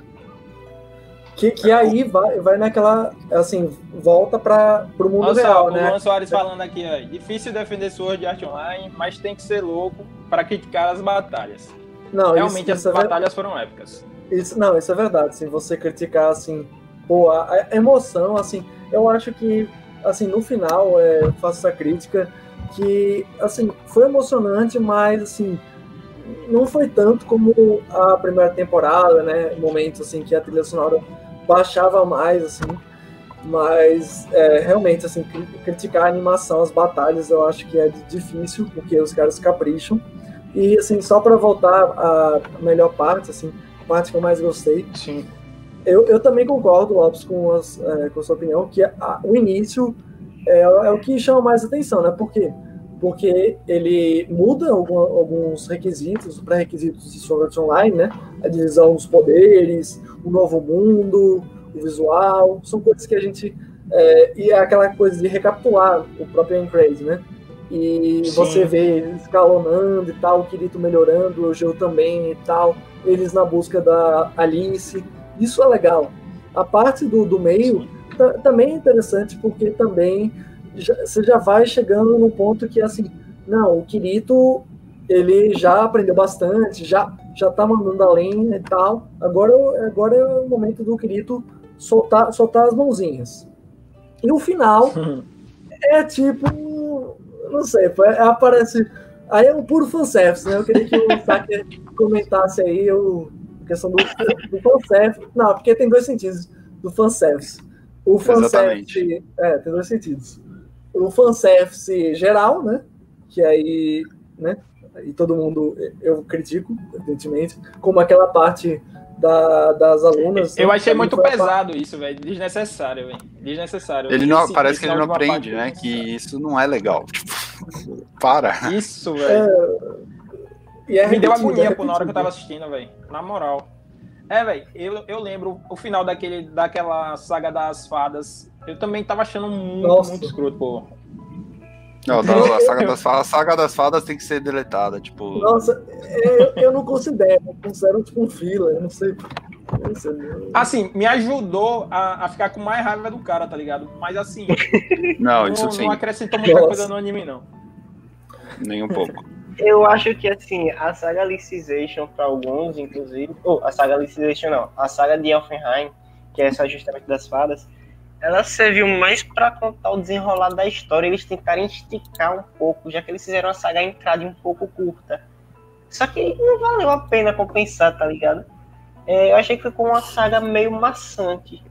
Que, que aí vai, vai naquela, assim, volta para o mundo Nossa, real,
o
né?
O Luan Soares falando aqui, ó, difícil defender Sword Art Online, mas tem que ser louco para criticar as batalhas. Não, Realmente isso, essas isso é batalhas foram épicas.
Isso, não, isso é verdade. Se você criticar, assim, pô, a, a emoção, assim, eu acho que, assim, no final, é, eu faço essa crítica, que, assim, foi emocionante, mas, assim, não foi tanto como a primeira temporada, né? Momentos, assim, que a trilha sonora baixava mais, assim. Mas é, realmente, assim, criticar a animação, as batalhas, eu acho que é difícil, porque os caras capricham. E, assim, só para voltar à melhor parte, assim, a parte que eu mais gostei.
Sim.
Eu, eu também concordo, Lopes, com, as, é, com a sua opinião, que a, o início é, é, o que chama mais atenção, né? Por quê? Porque ele muda algum, alguns requisitos, pré-requisitos de Sword Online, né? A divisão dos poderes, o novo mundo, o visual, são coisas que a gente. É, e é aquela coisa de recapitular o próprio Encrase, né? E Sim. você vê eles escalonando e tal, o Kirito melhorando, o Geo também e tal, eles na busca da Alice. Isso é legal. A parte do, do meio também é interessante, porque também já, você já vai chegando no ponto que, assim, não, o Kirito ele já aprendeu bastante, já já tá mandando além e tal. Agora, agora é o momento do Kirito soltar, soltar as mãozinhas. E o final é tipo. Não sei, é, aparece. Aí é um puro fanservice, né? Eu queria que o Saker comentasse aí o, a questão do, do fanservice. Não, porque tem dois sentidos do fanservice. O fanservice. Exatamente. É, tem dois sentidos. O fanservice geral, né? Que aí, né? e todo mundo, eu critico, evidentemente, como aquela parte da, das alunas.
Eu achei muito pesado parte... isso, velho. Desnecessário, velho. Desnecessário.
Ele não, parece que ele não aprende, né? Que isso não é legal. Tipo, para.
Isso, velho. É... é Me deu agonia é na hora que eu tava assistindo, velho. Na moral. É, velho, eu, eu lembro o final daquele, daquela saga das fadas. Eu também tava achando muito, Nossa. muito escroto, pô.
Não, não a, saga das fadas, saga das fadas tem que ser deletada, tipo.
Nossa, eu, eu não considero, eu considero tipo um fila, eu não sei.
Assim, me ajudou a, a, ficar com mais raiva do cara, tá ligado? Mas assim,
não, isso
não,
sim.
não acrescentou muita Nossa. coisa no anime, não.
Nem um pouco.
Eu acho que assim, a saga Alicization para alguns, inclusive, ou a saga Alicization não, a saga de Elfenheim, que é essa justamente das fadas, ela serviu mais para contar o desenrolar da história. Eles tentaram esticar um pouco, já que eles fizeram a saga entrada um pouco curta. Só que não valeu a pena compensar, tá ligado? É, eu achei que ficou uma saga meio maçante.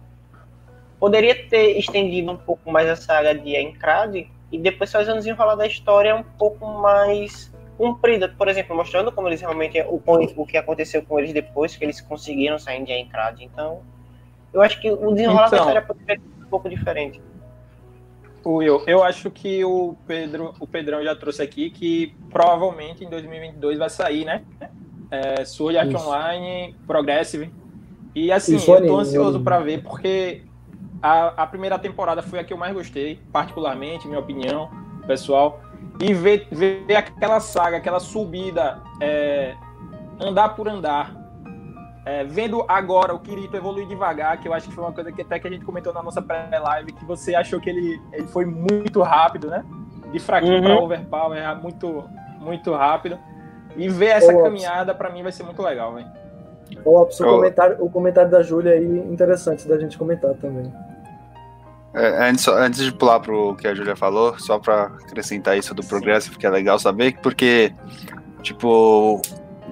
Poderia ter estendido um pouco mais a saga de Encrade e depois fazer um desenrolar da história um pouco mais comprida, por exemplo, mostrando como eles realmente o, o que aconteceu com eles depois que eles conseguiram sair de Encrade. Então, eu acho que o desenrolar então, da história poderia um pouco diferente.
Will, eu acho que o Pedro, o Pedrão já trouxe aqui que provavelmente em 2022 vai sair, né? É, Sword Art Isso. Online, Progressive. E assim, Isso, eu tô ansioso para ver porque a, a primeira temporada foi a que eu mais gostei, particularmente, minha opinião, pessoal. E ver, ver aquela saga, aquela subida, é, andar por andar, é, vendo agora o Kirito evoluir devagar, que eu acho que foi uma coisa que até que a gente comentou na nossa pré-live, que você achou que ele, ele foi muito rápido, né? De fraquinho uhum. para overpower, é muito, muito rápido. E ver essa Ô, caminhada, para mim, vai ser muito legal, velho.
Ô, o, comentário, o comentário da Júlia aí, interessante da gente comentar também.
É, antes, antes de pular pro que a Júlia falou, só para acrescentar isso do progresso, que é legal saber, porque, tipo,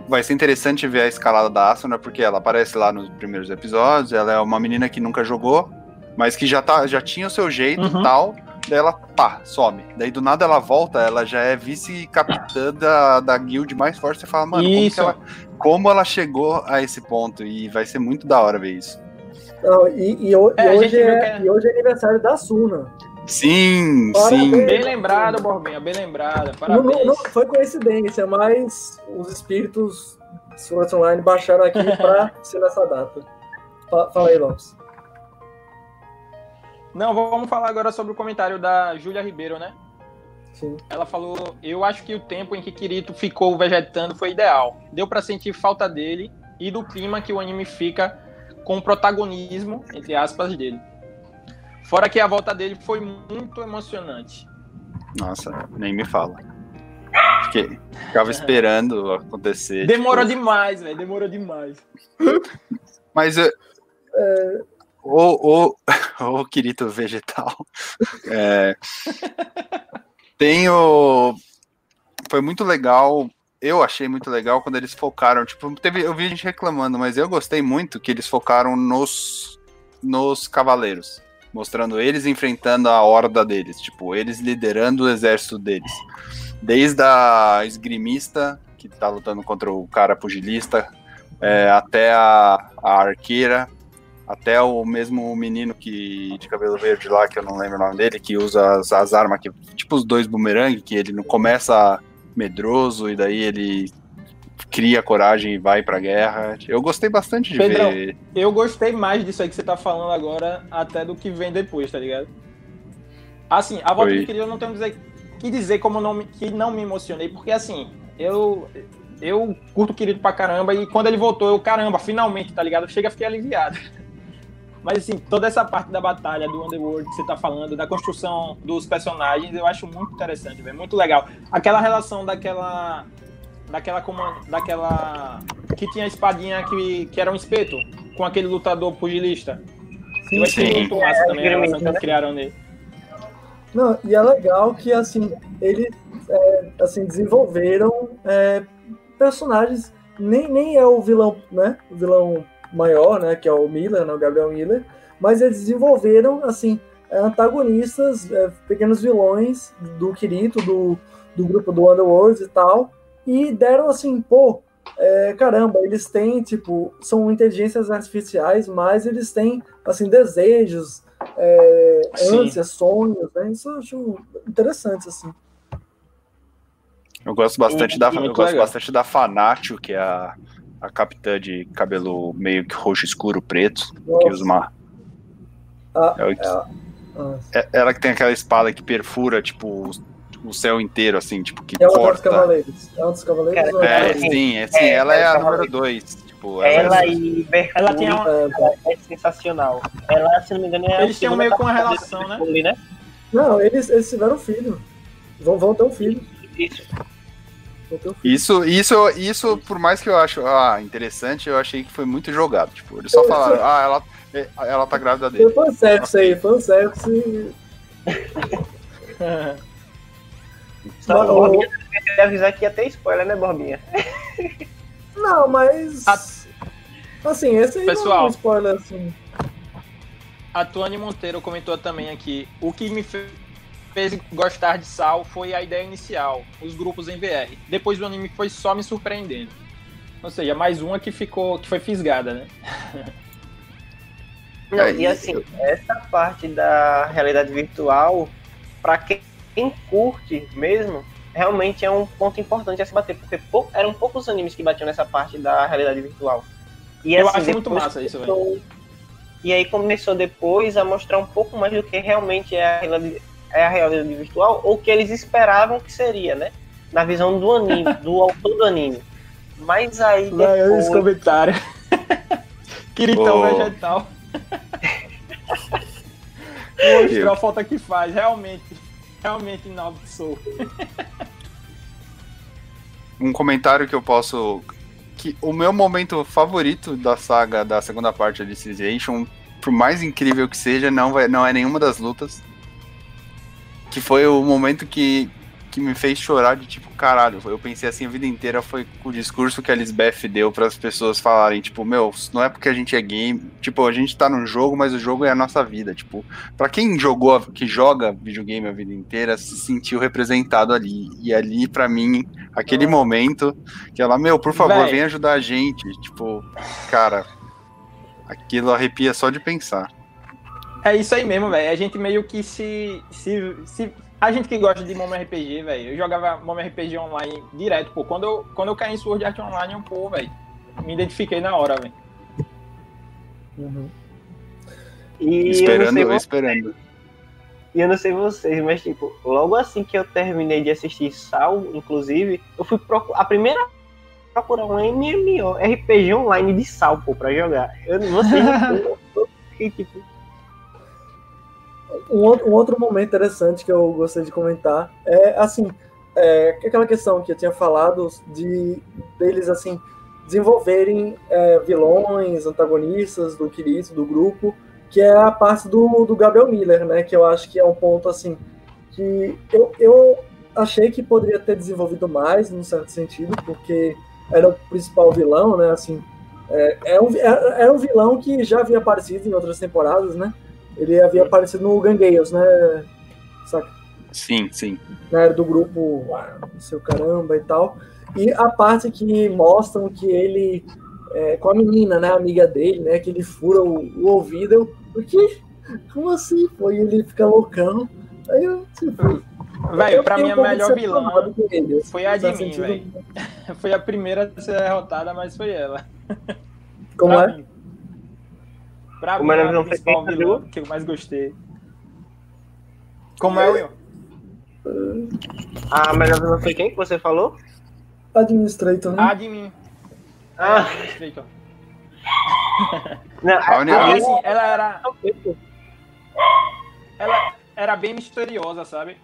vai ser interessante ver a escalada da Asuna, porque ela aparece lá nos primeiros episódios, ela é uma menina que nunca jogou, mas que já, tá, já tinha o seu jeito e
Uhum.
tal, daí ela, pá, some. Daí do nada ela volta, ela já é vice-capitã da, da guild mais forte, você fala, mano, como, ela, como ela chegou a esse ponto, e vai ser muito da hora ver isso.
Não, e, e e
É,
hoje é,
que é-
e hoje é aniversário da Suna.
Sim,
Parabéns.
sim.
Bem lembrado, Borbinha, bem lembrada.
Não,
Parabéns.
não, não foi coincidência, mas os espíritos Art Online baixaram aqui pra ser nessa data. Fa- Fala aí, Lopes.
Não, vamos falar agora sobre o comentário da Júlia Ribeiro, né?
Sim.
Ela falou: Eu acho que o tempo em que Kirito ficou vegetando foi ideal. Deu pra sentir falta dele e do clima que o anime fica com o protagonismo, entre aspas, dele. Fora que a volta dele foi muito emocionante.
Nossa, nem me fala. Fiquei, ficava esperando acontecer.
Demorou
tipo,
demais, velho. Demorou demais.
Mas é, o, o, o Kirito vegetal. É, tem o. Foi muito legal. Eu achei muito legal quando eles focaram. Tipo, teve, eu vi gente reclamando, mas eu gostei muito que eles focaram nos, nos cavaleiros. Mostrando eles enfrentando a horda deles. Tipo, eles liderando o exército deles. Desde a esgrimista, que tá lutando contra o cara pugilista, é, até a, a arqueira, até o mesmo menino que de cabelo verde lá, que eu não lembro o nome dele, que usa as, as armas, que, tipo os dois bumerangue, que ele não começa medroso e daí ele cria coragem e vai pra guerra. Eu gostei bastante de
Pedrão.
ver.
Eu gostei mais disso aí que você tá falando agora, até do que vem depois, tá ligado? Assim, a volta
Foi.
de Kirito eu não tenho dizer, que dizer como não, que não me emocionei, porque assim, eu eu curto o Kirito pra caramba e quando ele voltou, eu, caramba, finalmente, tá ligado? Chega, fiquei aliviado. Mas assim, toda essa parte da batalha do Underworld que você tá falando, da construção dos personagens, eu acho muito interessante, velho, muito legal. Aquela relação daquela daquela comand... daquela que tinha a espadinha que, que era um espeto com aquele lutador pugilista.
Sim,
Eu achei
sim.
muito massa
É,
também a relação que
né?
eles criaram nele.
Não, e é legal que assim eles é, assim desenvolveram é, personagens nem, nem é o vilão né o vilão maior né que é o Miller né, o Gabriel Miller mas eles desenvolveram assim é, antagonistas é, pequenos vilões do Kirito do, do grupo do Underworld e tal e deram assim pô é, caramba eles têm tipo são inteligências artificiais mas eles têm assim desejos é, ânsias, sonhos, né? Isso eu acho interessante, assim.
Eu gosto bastante da, eu gosto bastante da Fanatio, que é a, a capitã de cabelo meio que roxo escuro preto, que
Nossa.
usa uma.
Ah,
é o que-
Ah,
É ela que tem aquela espada que perfura, tipo, o- céu inteiro, assim, tipo, que
é
corta.
cavaleiros. É um dos cavaleiros.
Cara,
ou é
É, sim, é, sim,
É,
ela é
é
a número 2. Tipo,
Ela
é-
e Mercúrio
Ela tinha uma-
É,
é sensacional. Ela, se não me engano, é a
Eles tinham
segunda
meio que uma relação, né?
Mercúrio, né?
Não, eles, eles tiveram filho. Vão, vão ter um filho.
Isso.
Vão ter um filho.
Isso, isso, isso, por mais que eu acho ah, interessante, eu achei que foi muito jogado. Tipo, eles só falaram, ah, ela, ela tá grávida dele.
Foi fanservice aí, fanservice.
Só
Mas,
o
o-
Borbinha de avisar que ia ter spoiler, né, Borbinha?
Não, mas.
A-
Assim, esse aí não é
Pessoal.
um spoiler assim.
A Tuane Monteiro comentou também aqui: o que me fe- fez gostar de Sal foi a ideia inicial, os grupos em VR. Depois o anime foi só me surpreendendo. Ou seja, mais uma que ficou, que foi fisgada, né?
Não, e
e-
assim, essa parte da realidade virtual, pra quem curte mesmo, realmente é um ponto importante a se bater, porque pou- eram poucos animes que batiam nessa parte da realidade virtual. E
Eu
assim,
acho muito massa isso,
começou- E aí começou depois a mostrar um pouco mais do que realmente é a realidade, é a realidade virtual, ou que eles esperavam que seria, né? Na visão do anime, do autor do anime. Mas aí depois...
comentário. Quiritão
Oh.
vegetal. Mostrou a falta que faz, realmente. Realmente não sou.
Um comentário que eu posso. que O meu momento favorito da saga da segunda parte de Civilization, por mais incrível que seja, não, vai, não é nenhuma das lutas. Que foi o momento que que me fez chorar de tipo, caralho, eu pensei assim a vida inteira foi o discurso que a Lisbeth deu para as pessoas falarem, tipo, meu, não é porque a gente é game, tipo, a gente tá no jogo, mas o jogo é a nossa vida, tipo, para quem jogou, que joga videogame a vida inteira, se sentiu representado ali. E ali para mim, aquele momento que ela, meu, por favor, vem ajudar a gente, tipo, cara, aquilo arrepia só de pensar.
É isso aí mesmo, velho. A gente meio que se, se, se. A gente que gosta de Momo RPG, velho. Eu jogava Momo RPG online direto, pô. Quando eu, quando eu caí em Sword Art Online, eu, pô, velho. Me identifiquei na hora, velho.
Uhum.
E
esperando,
eu não sei
esperando.
E eu não sei vocês, mas tipo, logo assim que eu terminei de assistir Sal, inclusive, eu fui procurar. A primeira procurar um MMO, RPG online de Sal, pô, pra jogar. Eu não sei. eu, eu fiquei tipo.
Um, outro- um outro momento interessante que eu gostaria de comentar é assim, é, que aquela questão que eu tinha falado de deles assim desenvolverem é, vilões, antagonistas do Kirito, do grupo, que é a parte do, do Gabriel Miller, né? Que eu acho que é um ponto assim que eu, eu achei que poderia ter desenvolvido mais, num certo sentido, porque era o principal vilão, né? Assim, é, é um, é, era um vilão que já havia aparecido em outras temporadas, né? Ele havia aparecido no Gangales, né? Saca?
Sim, sim.
né, do grupo ah, seu caramba e tal. E a parte que mostram que ele, é, com a menina, né, amiga dele, né, que ele fura o, o ouvido, eu, o quê? Como assim? Pô, e ele fica loucão. Aí eu, tipo,
Velho,
eu
pra mim a melhor vilã
ele, assim,
foi a de mim,
sentido.
velho. Foi a primeira a ser derrotada, mas foi ela.
Como
pra
é?
Mim. Pra
O
mim,
vilão foi
principal
quem,
vilã que eu mais gostei. Como é, Will?
A melhor vilã foi quem que você falou?
Administrator, né?
A de mim.
Ah,
Feito.
não,
A
a-
assim, ela era, ela era bem misteriosa, sabe?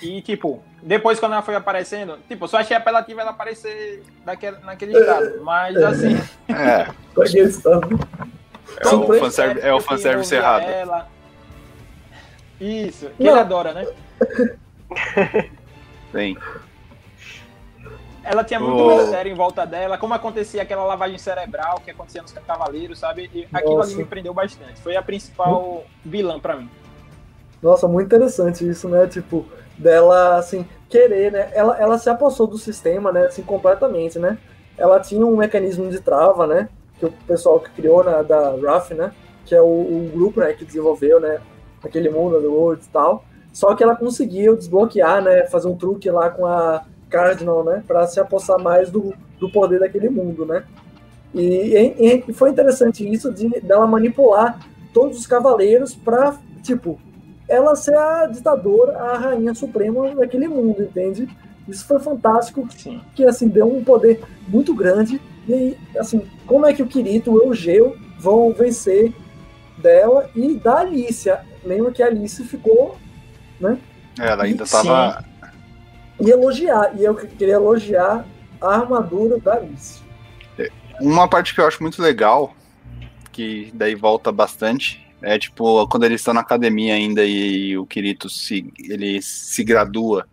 E, tipo, depois quando ela foi aparecendo, tipo, só achei apelativo ela aparecer daquele, naquele estado. Mas, assim,
É. é o fanservice, é o fanservice errado.
Ela. Isso, que
Não.
ele adora, né?
Sim.
Ela tinha muito
Oh.
mistério em volta dela, como acontecia aquela lavagem cerebral que acontecia nos Cavaleiros, sabe? E aquilo
Nossa.
ali me prendeu bastante. Foi a principal vilã pra mim.
Nossa, muito interessante isso, né? Tipo, dela, assim, querer, né? Ela, ela se apossou do sistema, né? Assim, completamente, né? Ela tinha um mecanismo de trava, né? Que o pessoal que criou, né, da RAF, né? Que é o, o grupo, né? Que desenvolveu, né? Aquele mundo do World e tal. Só que ela conseguiu desbloquear, né? Fazer um truque lá com a Cardinal, né? Pra se apossar mais do, do poder daquele mundo, né? E, e- foi interessante isso de dela manipular todos os cavaleiros pra, tipo, ela ser a ditadora, a rainha suprema daquele mundo, entende? Isso foi fantástico,
Sim.
que assim deu um poder muito grande. E aí, assim, como é que o Kirito, o Eugeu vão vencer dela e da Alicia? Lembra que a Alice ficou
Ela ainda
Sim.
tava.
e elogiar, e eu queria elogiar a armadura da Alice.
Uma parte que eu acho muito legal, que daí volta bastante, é tipo, quando eles estão na academia ainda e o Kirito se, ele se gradua,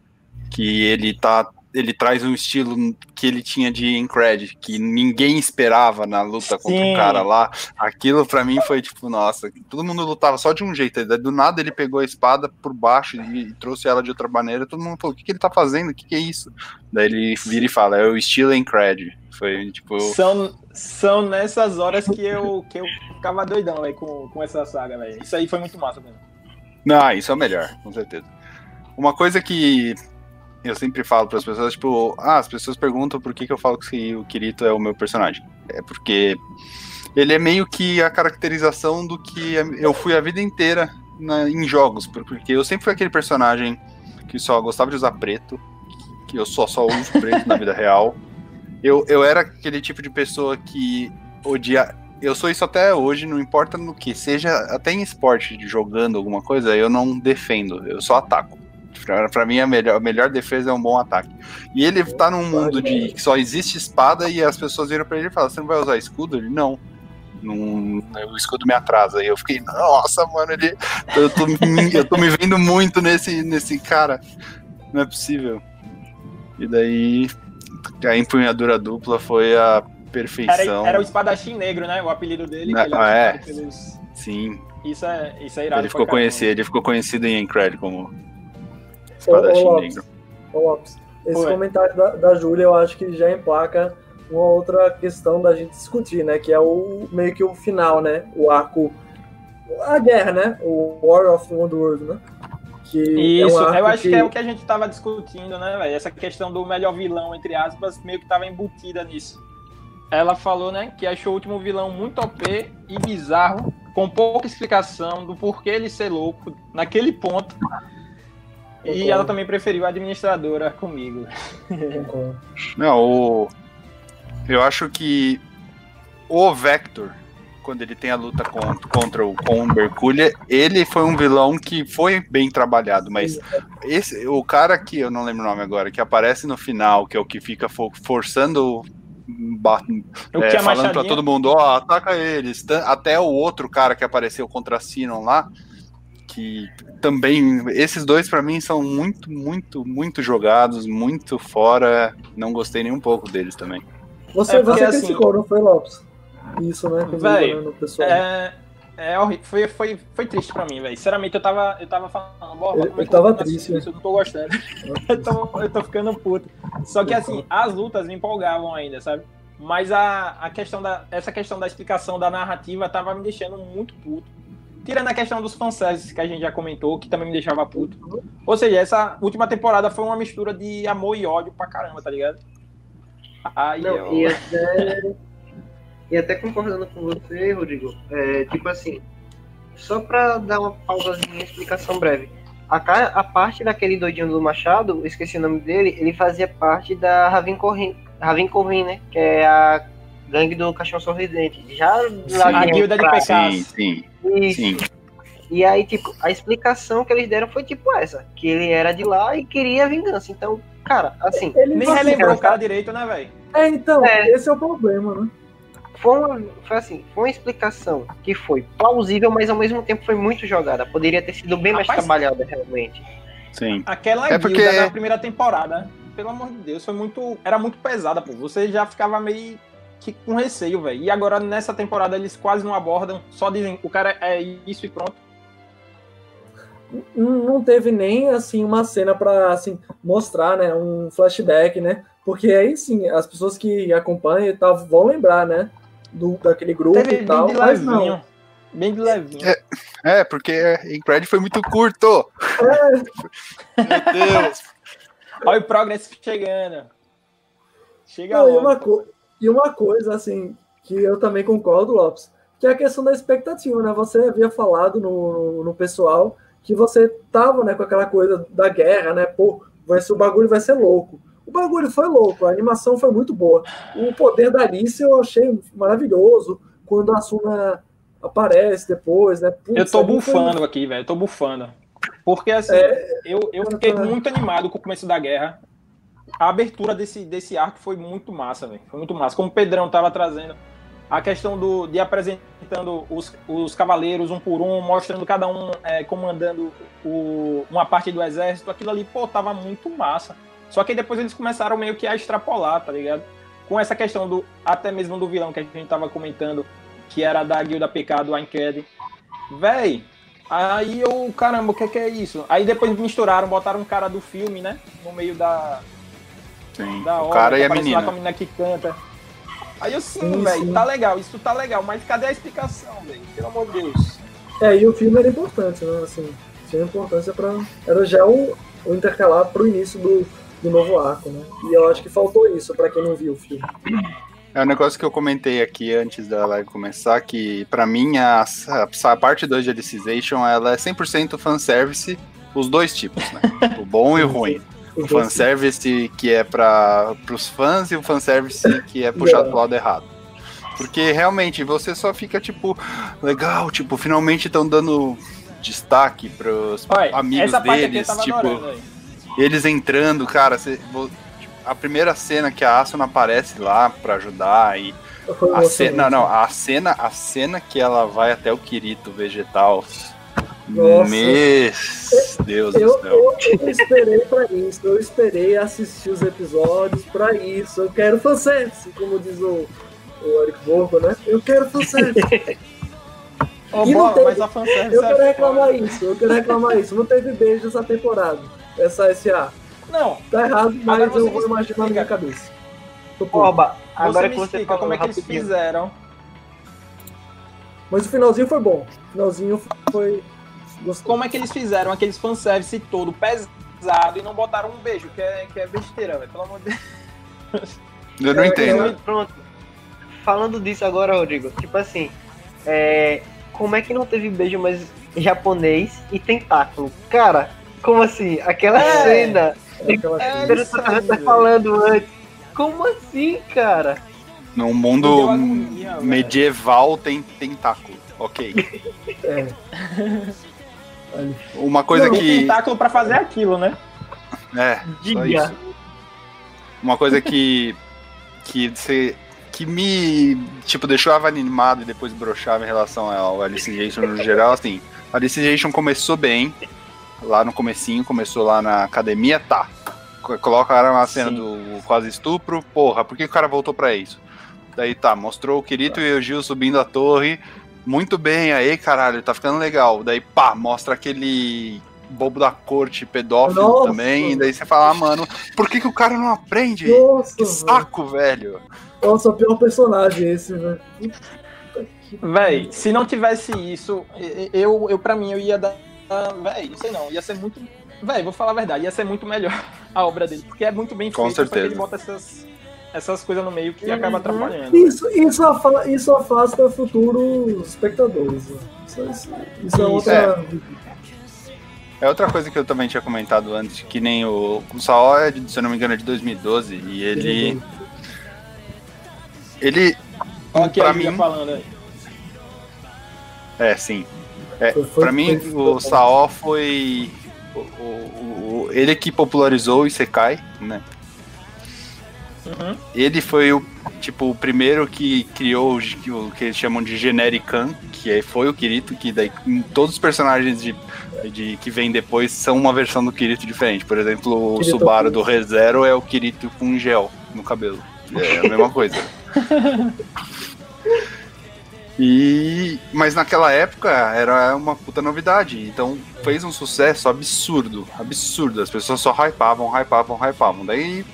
que ele tá. Ele traz um estilo que ele tinha de Incred, que ninguém esperava na luta contra
Sim.
o cara lá. Aquilo pra mim foi tipo, nossa, todo mundo lutava só de um jeito. Do nada ele pegou a espada por baixo e, e trouxe ela de outra maneira. Todo mundo falou: o que, que ele tá fazendo? O que, que é isso? Daí ele vira e fala: é o estilo Incred. Foi tipo.
São, são nessas horas que eu, que eu ficava doidão, velho, com, com essa saga, velho. Isso aí foi muito massa mesmo.
Não, isso é o melhor, com certeza. Uma coisa que eu sempre falo para as pessoas, tipo, ah, as pessoas perguntam por que, que eu falo que o Kirito é o meu personagem. É porque ele é meio que a caracterização do que eu fui a vida inteira na- em jogos, por- porque eu sempre fui aquele personagem que só gostava de usar preto, que eu só, só uso preto na vida real. Eu, eu era aquele tipo de pessoa que odia. Eu sou isso até hoje, não importa no que, seja até em esporte, jogando alguma coisa, eu não defendo, eu só ataco. Pra, pra mim, a melhor, a melhor defesa é um bom ataque. E ele tá num mundo de que só existe espada e as pessoas viram pra ele e falam: Você não vai usar escudo? Ele não. Não, o escudo me atrasa. E eu fiquei, nossa, mano, ele, eu, tô, me- eu tô me vendo muito nesse, nesse cara. Não é possível. E daí a empunhadura dupla foi a perfeição.
Era, era o espadachim negro, né? O apelido dele.
Não,
ele
ah, é.
pelos-
Sim.
Isso é, isso é irado.
Ele ficou conhecido, ele ficou conhecido em Encred como
Ô, ô,
espadachim
Lopes,
negro.
ô, Lopes, esse
Oi.
comentário da, da Júlia eu acho que já emplaca uma outra questão da gente discutir, né? Que é o meio que o final, né? O arco. A guerra, né? O War of the World, né? Que é um
Isso, eu acho que... é o que a gente tava discutindo, né, velho? Essa questão do melhor vilão, entre aspas, meio que tava embutida nisso. Ela falou, né, que achou o último vilão muito OP e bizarro, com pouca explicação do porquê ele ser louco naquele ponto. E
Concordo.
ela também preferiu a administradora comigo.
Concordo.
Não, o... eu acho que o Vector, quando ele tem a luta contra, contra o com o Mercúria, ele foi um vilão que foi bem trabalhado, mas esse, o cara que eu não lembro o nome agora, que aparece no final, que é o que fica fo- forçando é,
a
falando pra
Machadinha...
todo mundo, ó, ataca eles. Até o outro cara que apareceu contra Sinon lá, que também. Esses dois pra mim são muito, muito, muito jogados, muito fora. Não gostei nem um pouco deles também.
Você,
É porque,
você
assim,
criticou, não foi, Lopes? Isso, né? Inclusive,
Véi,
né, no pessoal.
É, é horrível. Foi, foi, foi triste pra mim, velho. Sinceramente, eu tava, eu tava falando, "Bora,
Eu- eu tava triste, né?
isso? Eu não tô gostando. eu, tô, eu tô ficando puto. Só que assim, as lutas me empolgavam ainda, sabe? Mas a, a questão da. Essa questão da explicação da narrativa tava me deixando muito puto. Tirando a questão dos fanservices que a gente já comentou, que também me deixava puto. Ou seja, essa última temporada foi uma mistura de amor e ódio pra caramba, tá ligado? Aí
Não, e até, e até concordando com você, Rodrigo, é, tipo assim, só pra dar uma pausazinha, explicação breve. A, ca- a parte daquele doidinho do Machado, esqueci o nome dele, ele fazia parte da Ravin Corrin, Ravin Corrin, né? Que é a gangue do Caixão Sorridente. Já lá
A guilda de pecados.
Sim, sim,
Isso.
sim.
E aí, tipo, a explicação que eles deram foi tipo essa, que ele era de lá e queria vingança. Então, cara, assim,
Ele
Nem
não-
relembrou o cara direito, né, velho?
É, então,
É.
esse é o problema, né?
foi, uma, foi assim, foi uma explicação que foi plausível, mas ao mesmo tempo foi muito jogada. Poderia ter sido bem mais
Rapaz,
trabalhada, realmente.
sim.
Aquela
É
guilda
porque-
da primeira temporada, pelo amor de Deus, foi muito. Era muito pesada, pô. Você já ficava meio que com receio, velho. E agora nessa temporada eles quase não abordam, só dizem o cara é isso e pronto.
Não teve nem assim uma cena pra assim mostrar, né, um flashback, né? Porque aí sim, as pessoas que acompanham e tal vão lembrar, né, do daquele grupo
Teve
e
bem
tal,
de
mas não.
levinho. Bem de levinho.
É. É, porque Encred foi muito curto. Meu Deus.
Olha o Progress chegando. Chega
Não,
logo.
uma co- e uma coisa, assim, que eu também concordo, Lopes, que é a questão da expectativa, né? Você havia falado no, no pessoal que você tava, né, com aquela coisa da guerra, né? Pô, vai ser, o bagulho vai ser louco. O bagulho foi louco, a animação foi muito boa. O poder da Alice eu achei maravilhoso quando a Suna aparece depois, né? Putz,
Eu tô
foi-
bufando aqui, velho. Eu tô bufando. Porque assim,
É.
eu, eu fiquei muito animado com o começo da guerra. A abertura desse, desse arco foi muito massa, velho. Foi muito massa. Como o Pedrão tava trazendo, a questão do, de apresentando os, os cavaleiros um por um, mostrando cada um é, comandando o, uma parte do exército, aquilo ali, pô, tava muito massa. Só que depois eles começaram meio que a extrapolar, tá ligado? Com essa questão do, até mesmo do vilão que a gente tava comentando, que era da guilda PK do Ainked. Véi, aí eu, caramba, o que, que é isso? Aí depois misturaram, botaram um cara do filme, né? No meio da,
Sim.
da
O cara e a
aparece lá com a
menina.
menina que canta. Aí eu, sim, velho, tá legal, isso tá legal, mas cadê a explicação, velho? Pelo amor de Deus.
É, e o filme era importante, né? Assim, tinha importância para Era já o, o intercalar pro início do, do novo arco, né? E eu acho que faltou isso para quem não viu o filme.
É um negócio que eu comentei aqui antes da live começar, que pra mim a, a, a parte 2 de Alicization, ela é 100% fanservice, os dois tipos, né? O bom e o ruim. O fanservice que é para os fãs e o fanservice que é puxado pro lado errado. Porque realmente você só fica tipo, legal, tipo, finalmente estão dando destaque pros
Olha,
amigos deles, tipo,
adorando,
eles entrando, cara, você- vo- a primeira cena que a Asuna aparece lá pra ajudar e a cena, não, não, a cena, a cena que ela vai até o Kirito vegetal
Nossa.
Meu Deus
Eu,
do céu.
eu, eu esperei pra isso, eu esperei assistir os episódios pra isso. Eu quero fanservice, como diz o, o Eric Borgo, né? Eu quero fanservice.
Ô,
E não teve-
mas a fanservice
Eu quero
é
reclamar
foda.
isso, eu quero reclamar isso. Não teve beijo essa temporada, essa SA.
Não,
Tá errado, mas
você
eu vou imaginar na minha cabeça.
Oba,
você
agora
me
que você
explica
falou
como é que eles
rapidinho.
fizeram.
Mas o finalzinho foi bom. O finalzinho foi. Gostei.
Como é que eles fizeram aqueles fanservice todo pesado e não botaram um beijo, que é, que é besteira, velho. Pelo amor de Deus.
Eu não
É,
entendo.
eu-
Pronto. Falando disso agora, Rodrigo, tipo assim, é, como é que não teve beijo mais japonês e tentáculo? Cara, como assim? Aquela
É.
cena
Aquela
É,
você
aí,
tava
velho.
falando antes. Como assim, cara?
Num
Deu
mundo
agonia, velho.
medieval tem tentáculo. Ok.
É.
Uma coisa
Não,
que.
tentáculo pra fazer aquilo, né?
É,
Diga.
Uma coisa que. que você. que me. tipo, deixava animado e depois broxava em relação ao Alicization no geral, assim. A Alicization começou bem. Lá no comecinho, começou lá na academia, tá. Co- Colocaram a cena
Sim.
do quase estupro, porra, por que o cara voltou pra isso? Daí tá, mostrou o Kirito e o Gil subindo a torre. Muito bem, aí caralho, tá ficando legal. Daí pá, mostra aquele bobo da corte pedófilo
Nossa.
também. E daí você fala, ah, mano, por que, que o cara não aprende?
Nossa,
Que
velho.
saco, velho.
Nossa, o pior personagem esse, velho.
Véi, se não tivesse isso, eu, eu pra mim, eu ia dar. Véi, não sei não, ia ser muito. Véi, vou falar a verdade, ia ser muito melhor a obra dele, porque é muito bem
Com
feito, só que
certeza.
ele bota essas, essas coisas no meio que
Uhum.
acaba atrapalhando.
Isso, isso, afa- isso afasta futuros espectadores. né? Isso, isso- isso é outra.
É outra coisa que eu também tinha comentado antes, que nem o, o Saó é, de, se eu não me engano, é de 2012, e ele. Ele.
Olha aqui
pra
a Julia
mim.
falando aí.
É, sim. É,
Foi- foi-
pra mim,
foi-
o Saó foi. O, o- o- ele que popularizou o Isekai, né?
Uhum.
Ele foi o tipo o primeiro que criou o, que- o que eles chamam de Generican, que aí foi o Kirito, que daí em todos os personagens de, de que vem depois são uma versão do Kirito diferente. Por exemplo, o
Kirito
Subaru do ReZero é o Kirito com gel no cabelo. É a mesma coisa. E mas naquela época era uma puta novidade, então fez um sucesso absurdo, absurdo. As pessoas só hypavam, hypavam, hypavam. Daí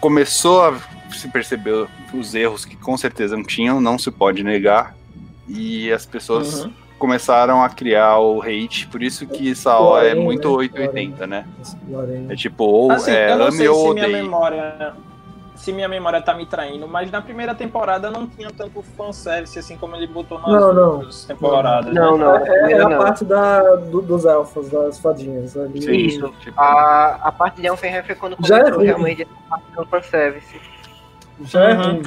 começou a se perceber os erros que com certeza não tinham, não se pode negar. E as pessoas
Uhum.
começaram a criar o hate, por isso que Saó é muito
né?
880, né? É tipo, ou
Assim,
é,
eu não
ame
sei
ou
se minha
odeie.
memória. Se minha memória tá me traindo, mas na primeira temporada não tinha tanto fanservice assim como ele botou nas
Não, não.
outras temporadas.
Não,
né?
não.
É, é a
não.
parte da, do- dos elfos, das fadinhas. Ali.
Sim,
Isso.
tipo,
A, a parte de Elfenheim foi quando
Já é
começou realmente a parte do fanservice.
Já é
Uhum.
ruim.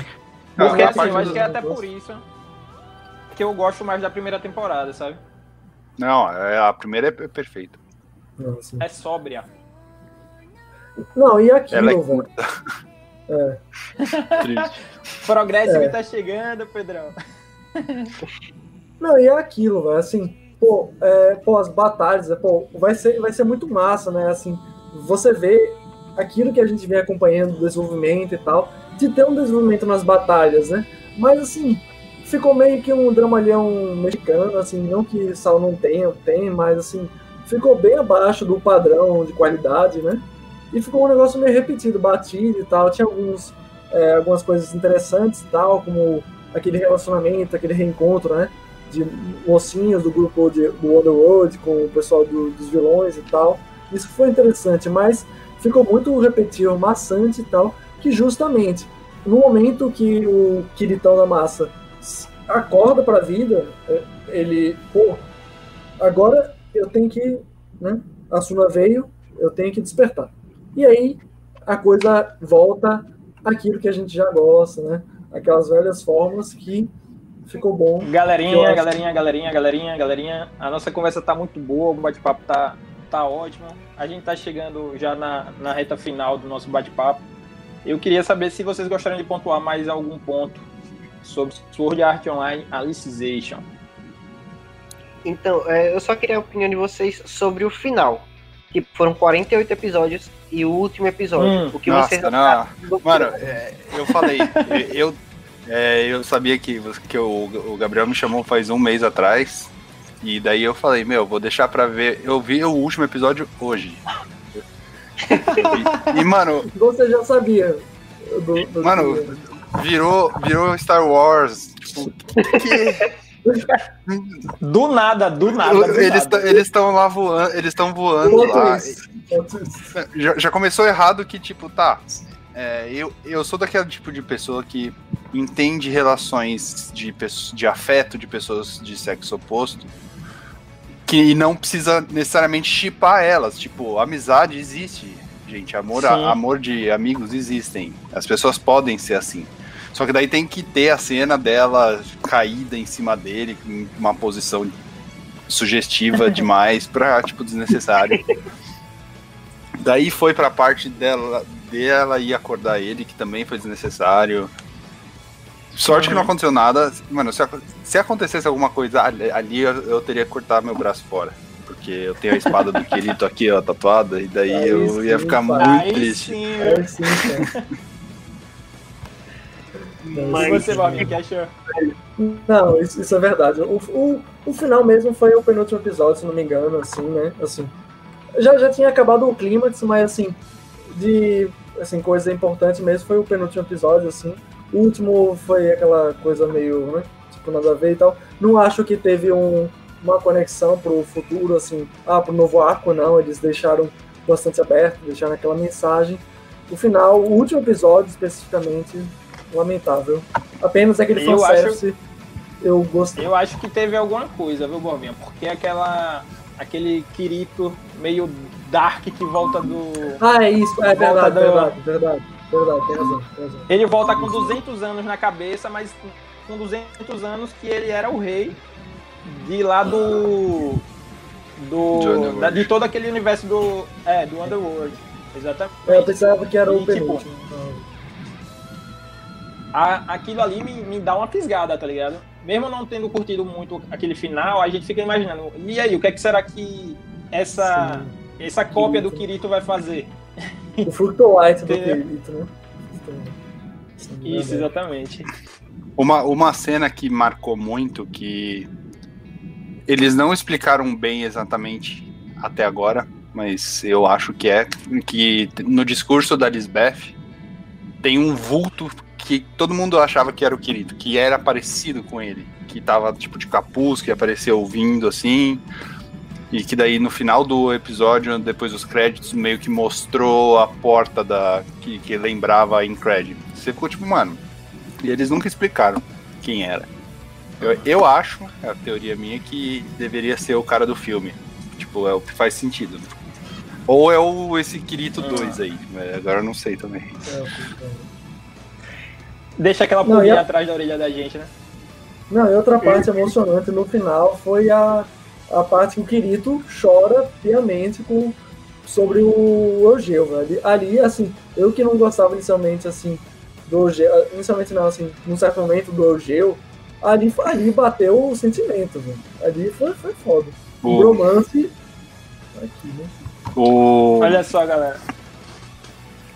Porque assim, eu acho que é até por isso que eu gosto mais da primeira temporada, sabe?
não, é- a primeira é perfeita.
Assim.
É sóbria.
Não, e aquilo,
Ela é
velho. É.
Triste.
Progressive
É.
tá chegando, Pedrão.
Não, e é aquilo, velho, assim, pô, é, pô, as batalhas, é, pô, vai ser, vai ser muito massa, né, assim, você vê aquilo que a gente vem acompanhando, do desenvolvimento e tal, de ter um desenvolvimento nas batalhas, né, mas, assim, ficou meio que um dramalhão mexicano, assim, não que Sal não tenha, tem, mas, assim, ficou bem abaixo do padrão de qualidade, né, e ficou um negócio meio repetido, batido e tal, tinha alguns, é, algumas coisas interessantes e tal, como aquele relacionamento, aquele reencontro, né, de mocinhos do grupo de, do Underworld com o pessoal do- dos vilões e tal. Isso foi interessante, mas ficou muito repetitivo, maçante e tal, que justamente no momento que o Kiritão da Massa acorda para a vida, é, ele, pô, agora eu tenho que, né, a Suna veio, eu tenho que despertar. E aí a coisa volta àquilo que a gente já gosta, né? Aquelas velhas formas que ficou bom.
Galerinha, galerinha, galerinha, galerinha, galerinha. A nossa conversa tá muito boa, o bate-papo tá, tá ótimo. A gente tá chegando já na, na reta final do nosso bate-papo. Eu queria saber se vocês gostariam de pontuar mais algum ponto sobre Sword Art Online Alicization.
Então, é, eu só queria a opinião de vocês sobre o final. Que foram 48 episódios e o último episódio.
Hum,
o que
nossa,
vocês
não. Mano, é, eu falei, eu, é, eu sabia que, você- que o, o Gabriel me chamou faz um mês atrás. E daí eu falei, meu, vou deixar pra ver. Eu vi o último episódio hoje. E, mano,
Você já sabia. do- do-
Mano, virou, virou Star Wars. Tipo, que...
Do nada, do nada. do
eles estão lá voando, eles estão voando
Outro
lá.
isso.
Já, já começou errado que, tipo, tá. é, eu, eu sou daquele tipo de pessoa que entende relações de, de afeto de pessoas de sexo oposto que não precisa necessariamente chipar elas. Tipo, amizade existe, gente. Amor,
Sim.
amor de amigos existem. As pessoas podem ser assim. Só que daí tem que ter a cena dela caída em cima dele, em uma posição sugestiva demais pra, tipo, desnecessário. Daí foi pra parte dela, dela ir acordar ele, que também foi desnecessário. Sorte que não aconteceu nada. Mano, se, se acontecesse alguma coisa ali, ali, eu, eu teria que cortar meu braço fora. Porque eu tenho a espada do Kirito aqui, ó, tatuada, e daí
Aí
eu ia
sim,
ficar
pai.
muito triste.
sim,
É, sim, cara.
E
Mas-
você, Bob, que achou?
Não, isso, isso é verdade. O, o, o final mesmo foi o penúltimo episódio, se não me engano, assim, né? Assim, já, já tinha acabado o clímax, mas assim, de assim, coisa importante mesmo foi o penúltimo episódio, assim. O último foi aquela coisa meio, né? Tipo, nada a ver e tal. Não acho que teve um, uma conexão pro futuro, assim, ah, pro novo arco, não. Eles deixaram bastante aberto, deixaram aquela mensagem. O final, o último episódio especificamente, lamentável. Apenas aquele
Eu
fanservice eu gostei.
Eu acho que teve alguma coisa, viu, Borbinha? Porque aquela. aquele Kirito meio dark que volta do.
Ah, é isso, é verdade,
do-
verdade, verdade, verdade, tem razão, tem razão.
Ele volta com 200 anos na cabeça, mas com 200 anos que ele era o rei de lá do.
De
do da- de todo aquele universo do. É, do Underworld. Exatamente.
É, Eu pensava que era
E,
o
tipo,
penúltimo.
A- aquilo ali me, me dá uma fisgada, tá ligado? Mesmo não tendo curtido muito aquele final, a gente fica imaginando, e aí, o que, é que será que essa, essa cópia do Kirito vai fazer?
O Fructolite do? Kirito, né?
Isso, exatamente.
Uma, uma cena que marcou muito, que eles não explicaram bem exatamente até agora, mas eu acho que é, que no discurso da Lisbeth tem um vulto que todo mundo achava que era o Kirito, que era parecido com ele, que tava tipo de capuz, que apareceu ouvindo assim, e que daí no final do episódio, depois dos créditos, meio que mostrou a porta da que, que lembrava a Incred. Você ficou tipo, mano, e eles nunca explicaram quem era. Eu, eu acho, é a teoria minha, que deveria ser o cara do filme. Tipo, é o que faz sentido. Ou é o esse Kirito
Ah.
2 aí, mas agora eu não sei também.
É.
Deixa aquela pulguinha
a-
atrás da orelha da gente, né?
Não, e outra parte emocionante no final foi a, a parte que o Kirito chora piamente com, sobre o Eugeu, velho. Ali, assim, eu que não gostava inicialmente, assim, do Eugeu, inicialmente não, assim, num certo momento do Eugeu, ali, ali bateu o sentimento, velho. Ali foi, foi foda. O
O,
romance. Aqui, né?
o,
Olha só, galera.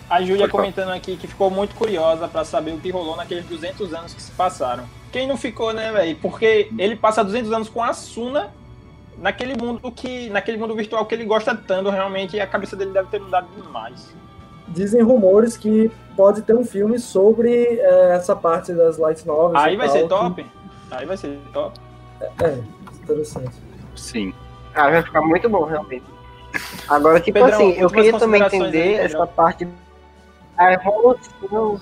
A Júlia comentando aqui que ficou muito curiosa pra saber o que rolou naqueles 200 anos que se passaram. Quem não ficou, né, velho? Porque ele passa 200 anos com a Suna naquele mundo que naquele mundo virtual que ele gosta tanto, realmente, e a cabeça dele deve ter mudado demais.
Dizem rumores que pode ter um filme sobre eh, essa parte das light novels.
Aí
e
vai
tal,
ser
que-
top. Aí vai ser top.
É, interessante.
sim.
Ah, vai ficar muito bom, realmente. Agora, tipo
Pedrão,
assim, eu queria também entender
aí,
essa parte a evolução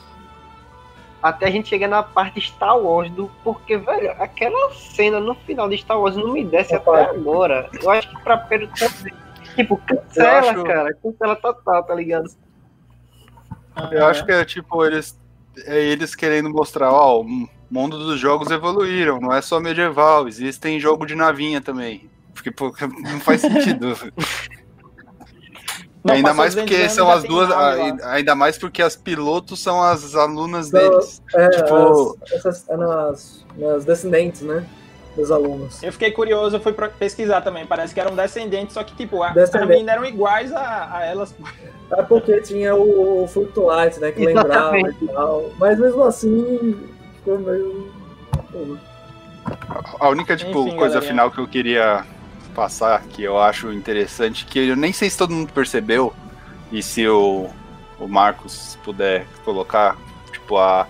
até a gente chegar na parte Star Wars do porque, velho, aquela cena no final de Star Wars não me desce até agora. Eu acho que pra Pedro também. Tipo, cancela,
acho-
cara. Cancela total, tá ligado?
Eu acho que é tipo, eles, é eles querendo mostrar, ó, o mundo dos jogos evoluíram, não é só medieval, existem jogo de navinha também. Porque pô, não faz sentido.
Não,
ainda mais
200
porque são as duas. a- Ainda mais porque as pilotos são as alunas
São-
deles.
É,
Tipo-
as, essas, é nas, nas descendentes, né? dos alunos.
Eu fiquei curioso, eu fui pesquisar também. Parece que eram descendentes, só que, tipo, a, as meninas eram iguais a, a elas.
É porque tinha o, o Fluctuate, né? Que lembrava e
Exatamente.
tal. Mas mesmo assim, ficou meio.
A única tipo,
Enfim,
coisa
galerinha.
final que eu queria passar, que eu acho interessante, que eu nem sei se todo mundo percebeu, e se o, o Marcos puder colocar, tipo, a,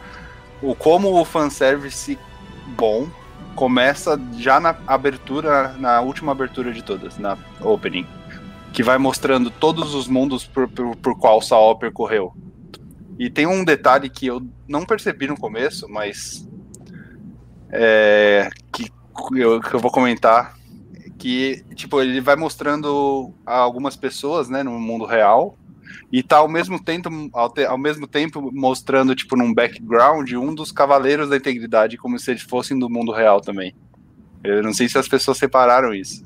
o como o fanservice bom começa já na abertura, na última abertura de todas, na opening. Que vai mostrando todos os mundos por, por, por qual Saul percorreu. E tem um detalhe que eu não percebi no começo, mas é, que, eu, que eu vou comentar que tipo ele vai mostrando a algumas pessoas né no mundo real e tá ao mesmo tempo ao, te- ao mesmo tempo mostrando tipo num background um dos cavaleiros da integridade como se eles fossem do mundo real também eu não sei se as pessoas separaram isso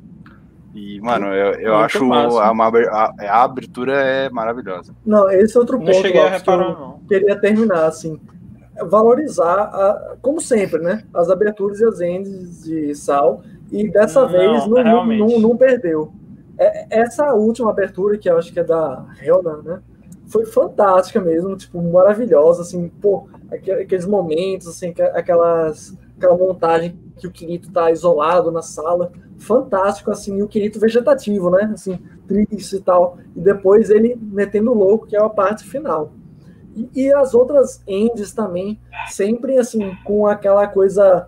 e mano eu, eu
Muito
acho a, uma aber- a, a abertura é maravilhosa
Não, esse é outro
Não
ponto
cheguei a
Lopes, que eu
reparar, não.
queria terminar, assim. Valorizar, a- como sempre, né? As aberturas e as ends de Sal. E dessa
Não,
vez não, não, não, perdeu. É- essa última abertura, que eu acho que é da Helena, né? Foi fantástica mesmo, tipo, maravilhosa, assim, pô, aque- aqueles momentos, assim, que- aquelas, aquela montagem que o Kirito tá isolado na sala, fantástico, assim, e o Kirito vegetativo, né, assim, triste e tal, e depois ele metendo louco, que é a parte final. E, e as outras ends também, sempre, assim, com aquela coisa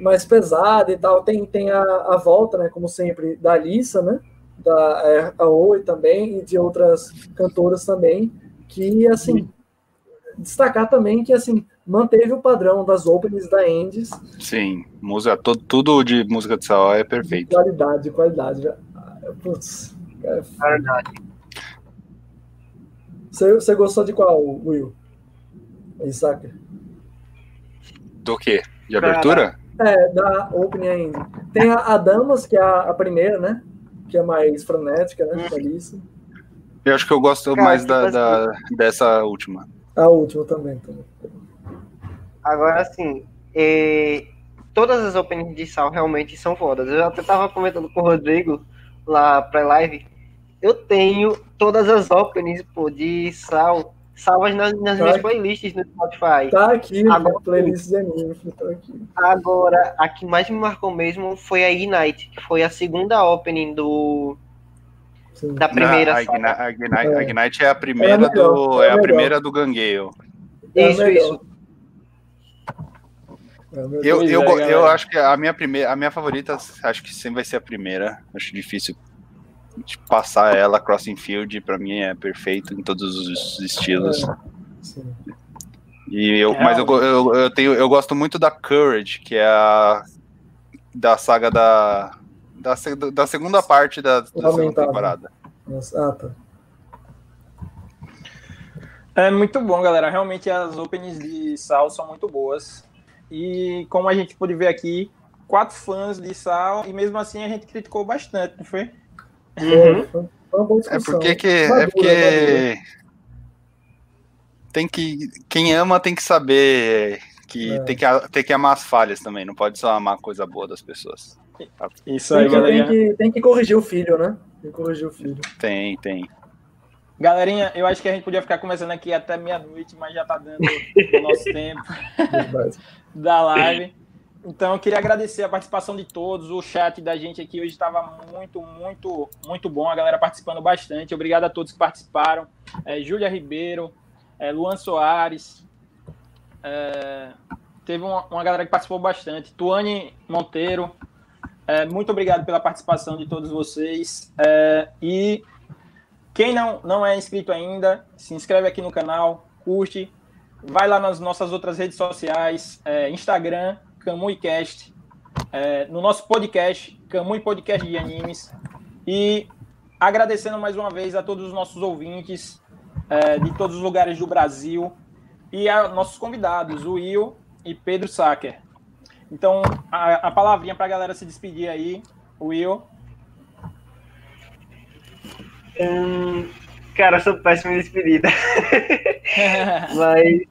mais pesada e tal, tem, tem a, a volta, né, como sempre, da Alissa, né, da é, a Oi também, e de outras cantoras também, que, assim, destacar também que, assim, manteve o padrão das openings da Endes,
sim música to- tudo de música de Saul é perfeito
qualidade, qualidade. Putz, cara,
Verdade.
você, você gostou de qual, Will? Isaac?
do que de abertura
É, da opening ainda. Tem a, a Damas, que é a, a primeira, né, que é mais frenética, né, Alissa.
eu acho que eu gosto
Cara,
mais da,
assim-
da- dessa última
A última também. também.
Agora, assim, é, todas as openings de Sal realmente são fodas. Eu até tava comentando com o Rodrigo lá pra live. Eu tenho todas as openings pô, de Sal salvas nas, nas
Tá.
minhas playlists no Spotify.
Tá aqui,
Agora-
a playlist de anime, tá aqui.
Agora, a que mais me marcou mesmo foi a Ignite, que foi a segunda opening do,
Sim.
da primeira
a,
saga.
Igni- a Ignite,
É.
a Ignite é a primeira
É a melhor,
do
é a
é a
melhor.
primeira do Gangueio.
A
Isso, isso.
Eu, eu,
é, galera.
eu acho que a minha primeira, a minha favorita, acho que sempre vai ser a primeira. Acho difícil passar ela Crossing Field, pra mim é perfeito em todos os estilos.
Sim.
E eu, mas eu, eu, eu tenho, eu gosto muito da Courage, que é a da saga da da, da segunda parte da, da segunda temporada.
Ah, tá.
É muito bom, galera. Realmente as openings de Sal são muito boas. E como a gente pôde ver aqui, quatro fãs de Sal, e mesmo assim a gente criticou bastante, não foi?
Uhum.
Foi uma boa
É
discussão.
porque que é
Madura,
porque tem que quem ama tem que saber que
É.
tem que tem que amar as falhas também, não pode só amar a coisa boa das pessoas.
Isso
Tem
aí,
que, tem, que, tem que corrigir o filho, né? Tem que corrigir o filho.
Tem, tem.
Galerinha, eu acho que a gente podia ficar conversando aqui até meia-noite, mas já tá dando o nosso tempo da live. Então, eu queria agradecer a participação de todos. O chat da gente aqui hoje estava muito, muito, muito bom. A galera participando bastante. Obrigado a todos que participaram. É, Júlia Ribeiro, é, Luan Soares. é, teve uma, uma galera que participou bastante. Tuane Monteiro. É, muito obrigado pela participação de todos vocês. É, e quem não, não é inscrito ainda, se inscreve aqui no canal, curte, vai lá nas nossas outras redes sociais, é, Instagram, CamuiCast, é, no nosso podcast, Camui Podcast de Animes, e agradecendo mais uma vez a todos os nossos ouvintes é, de todos os lugares do Brasil e a nossos convidados, o Will e Pedro Sacker. Então, a, a palavrinha para a galera se despedir aí, Will.
Hum, cara, eu sou péssimo em despedida. Mas,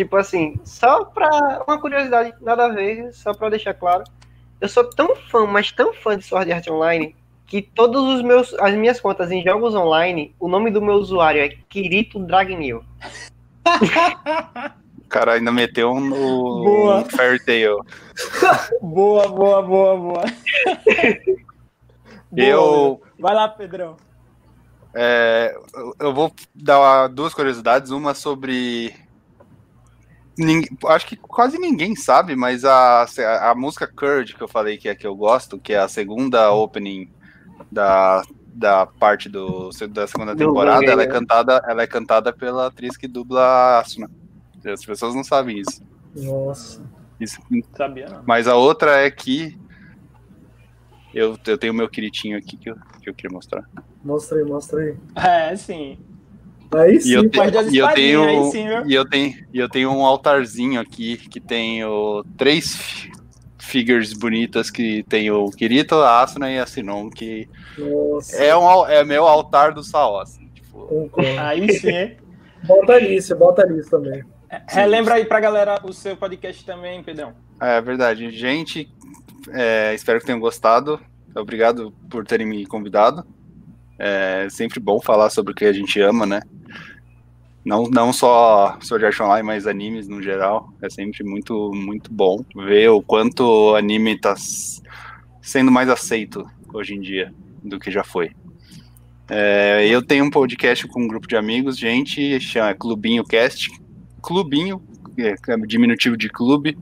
tipo assim, só pra. Uma curiosidade, nada a ver, só pra deixar claro. eu sou tão fã, mas tão fã de Sword Art Online, que todos os meus as minhas contas em jogos online, o nome do meu usuário é Kirito Dragnil.
O cara ainda meteu um no
Boa.
Fairy Tail.
Boa, boa, boa, boa.
Eu,
Vai lá, Pedrão.
é, eu vou dar duas curiosidades. Uma sobre. Ning- acho que quase ninguém sabe, mas a, a música Curd que eu falei que é a que eu gosto, que é a segunda opening da, da parte do, da segunda temporada, ela é
né?
cantada, ela é cantada pela atriz que dubla a Asuna. As pessoas não sabem isso.
Nossa.
Isso
Sabia não.
Mas a outra é que eu, eu tenho o meu queritinho aqui que eu, que eu queria mostrar.
Mostra aí, mostra aí.
É, sim.
Aí
E
sim,
eu, te-
Pode das
e eu tenho
aí sim, viu?
e eu tenho e eu tenho um altarzinho aqui que tem o, três fi- figures bonitas que tem o Kirito, a Asuna e a Sinon, que
Nossa,
é um é meu altar do Sao, assim, tipo.
Aí sim, hein?
Bota ali, você bota ali também.
Relembra aí pra galera o seu podcast também, Pedrão.
é verdade. Gente, é, espero que tenham gostado. Obrigado por terem me convidado. É sempre bom falar sobre o que a gente ama, né? Não, não só Sword Art Online, mas animes no geral. É sempre muito, muito bom ver o quanto anime está sendo mais aceito hoje em dia do que já foi. É, eu tenho um podcast com um grupo de amigos, gente, chama Clubinho Cast. Clubinho, é é diminutivo de clube.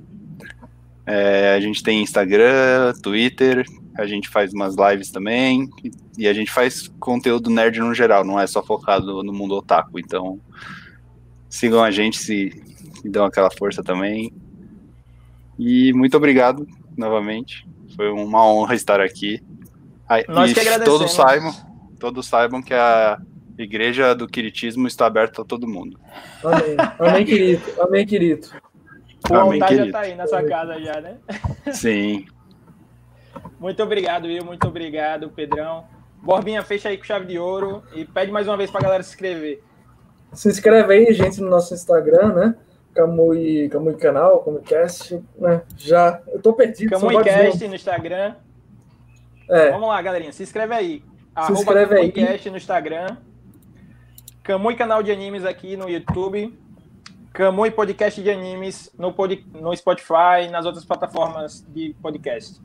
É, a gente tem Instagram, Twitter, a gente faz umas lives também, e, e a gente faz conteúdo nerd no geral, não é só focado no mundo otaku. Então, sigam a gente se, se dão aquela força também. E muito obrigado novamente. Foi uma honra estar aqui. Ah,
Nós
e
que agradecemos.
todos saibam, todos saibam que a igreja do Quiritismo está aberta a todo mundo.
Amém. Amém, querido. Amém, querido.
O
Amém,
altar já
querido.
tá aí na sua casa já, né?
Sim.
Muito obrigado, Will. Muito obrigado, Pedrão. Borbinha, fecha aí com chave de ouro e pede mais uma vez pra galera se inscrever.
Se inscreve aí, gente, no nosso Instagram, né? Camui, Camui Canal, Camuicast, né? Já, eu tô perdido.
CamuiCast no Instagram.
É,
Vamos lá, galerinha. Se inscreve aí.
Se inscreve aí.
CamuiCast no Instagram. Camui Canal de Animes aqui no YouTube. Camui Podcast de Animes no, pod... no Spotify e nas outras plataformas de podcast.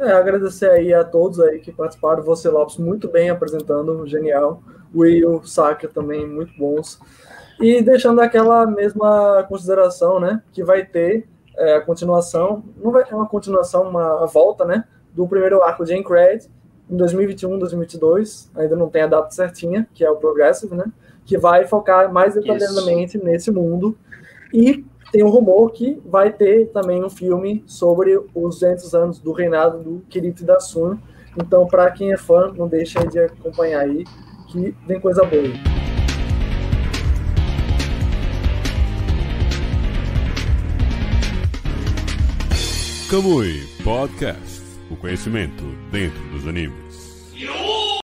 É, agradecer aí a todos aí que participaram. Você, Lopes, muito bem apresentando, genial. Will, Saka também, muito bons. E deixando aquela mesma consideração, né? Que vai ter é, a continuação, não vai ter uma continuação, uma volta, né? Do primeiro arco de Aincrad em 2021, 2022. Ainda não tem a data certinha, que é o Progressive, né? Que vai focar mais detalhadamente nesse mundo. E tem um rumor que vai ter também um filme sobre os 200 anos do reinado do Kirito e da Suna. Então, para quem é fã, não deixa de acompanhar aí, que vem coisa boa.
Kamui Podcast. O conhecimento dentro dos animes.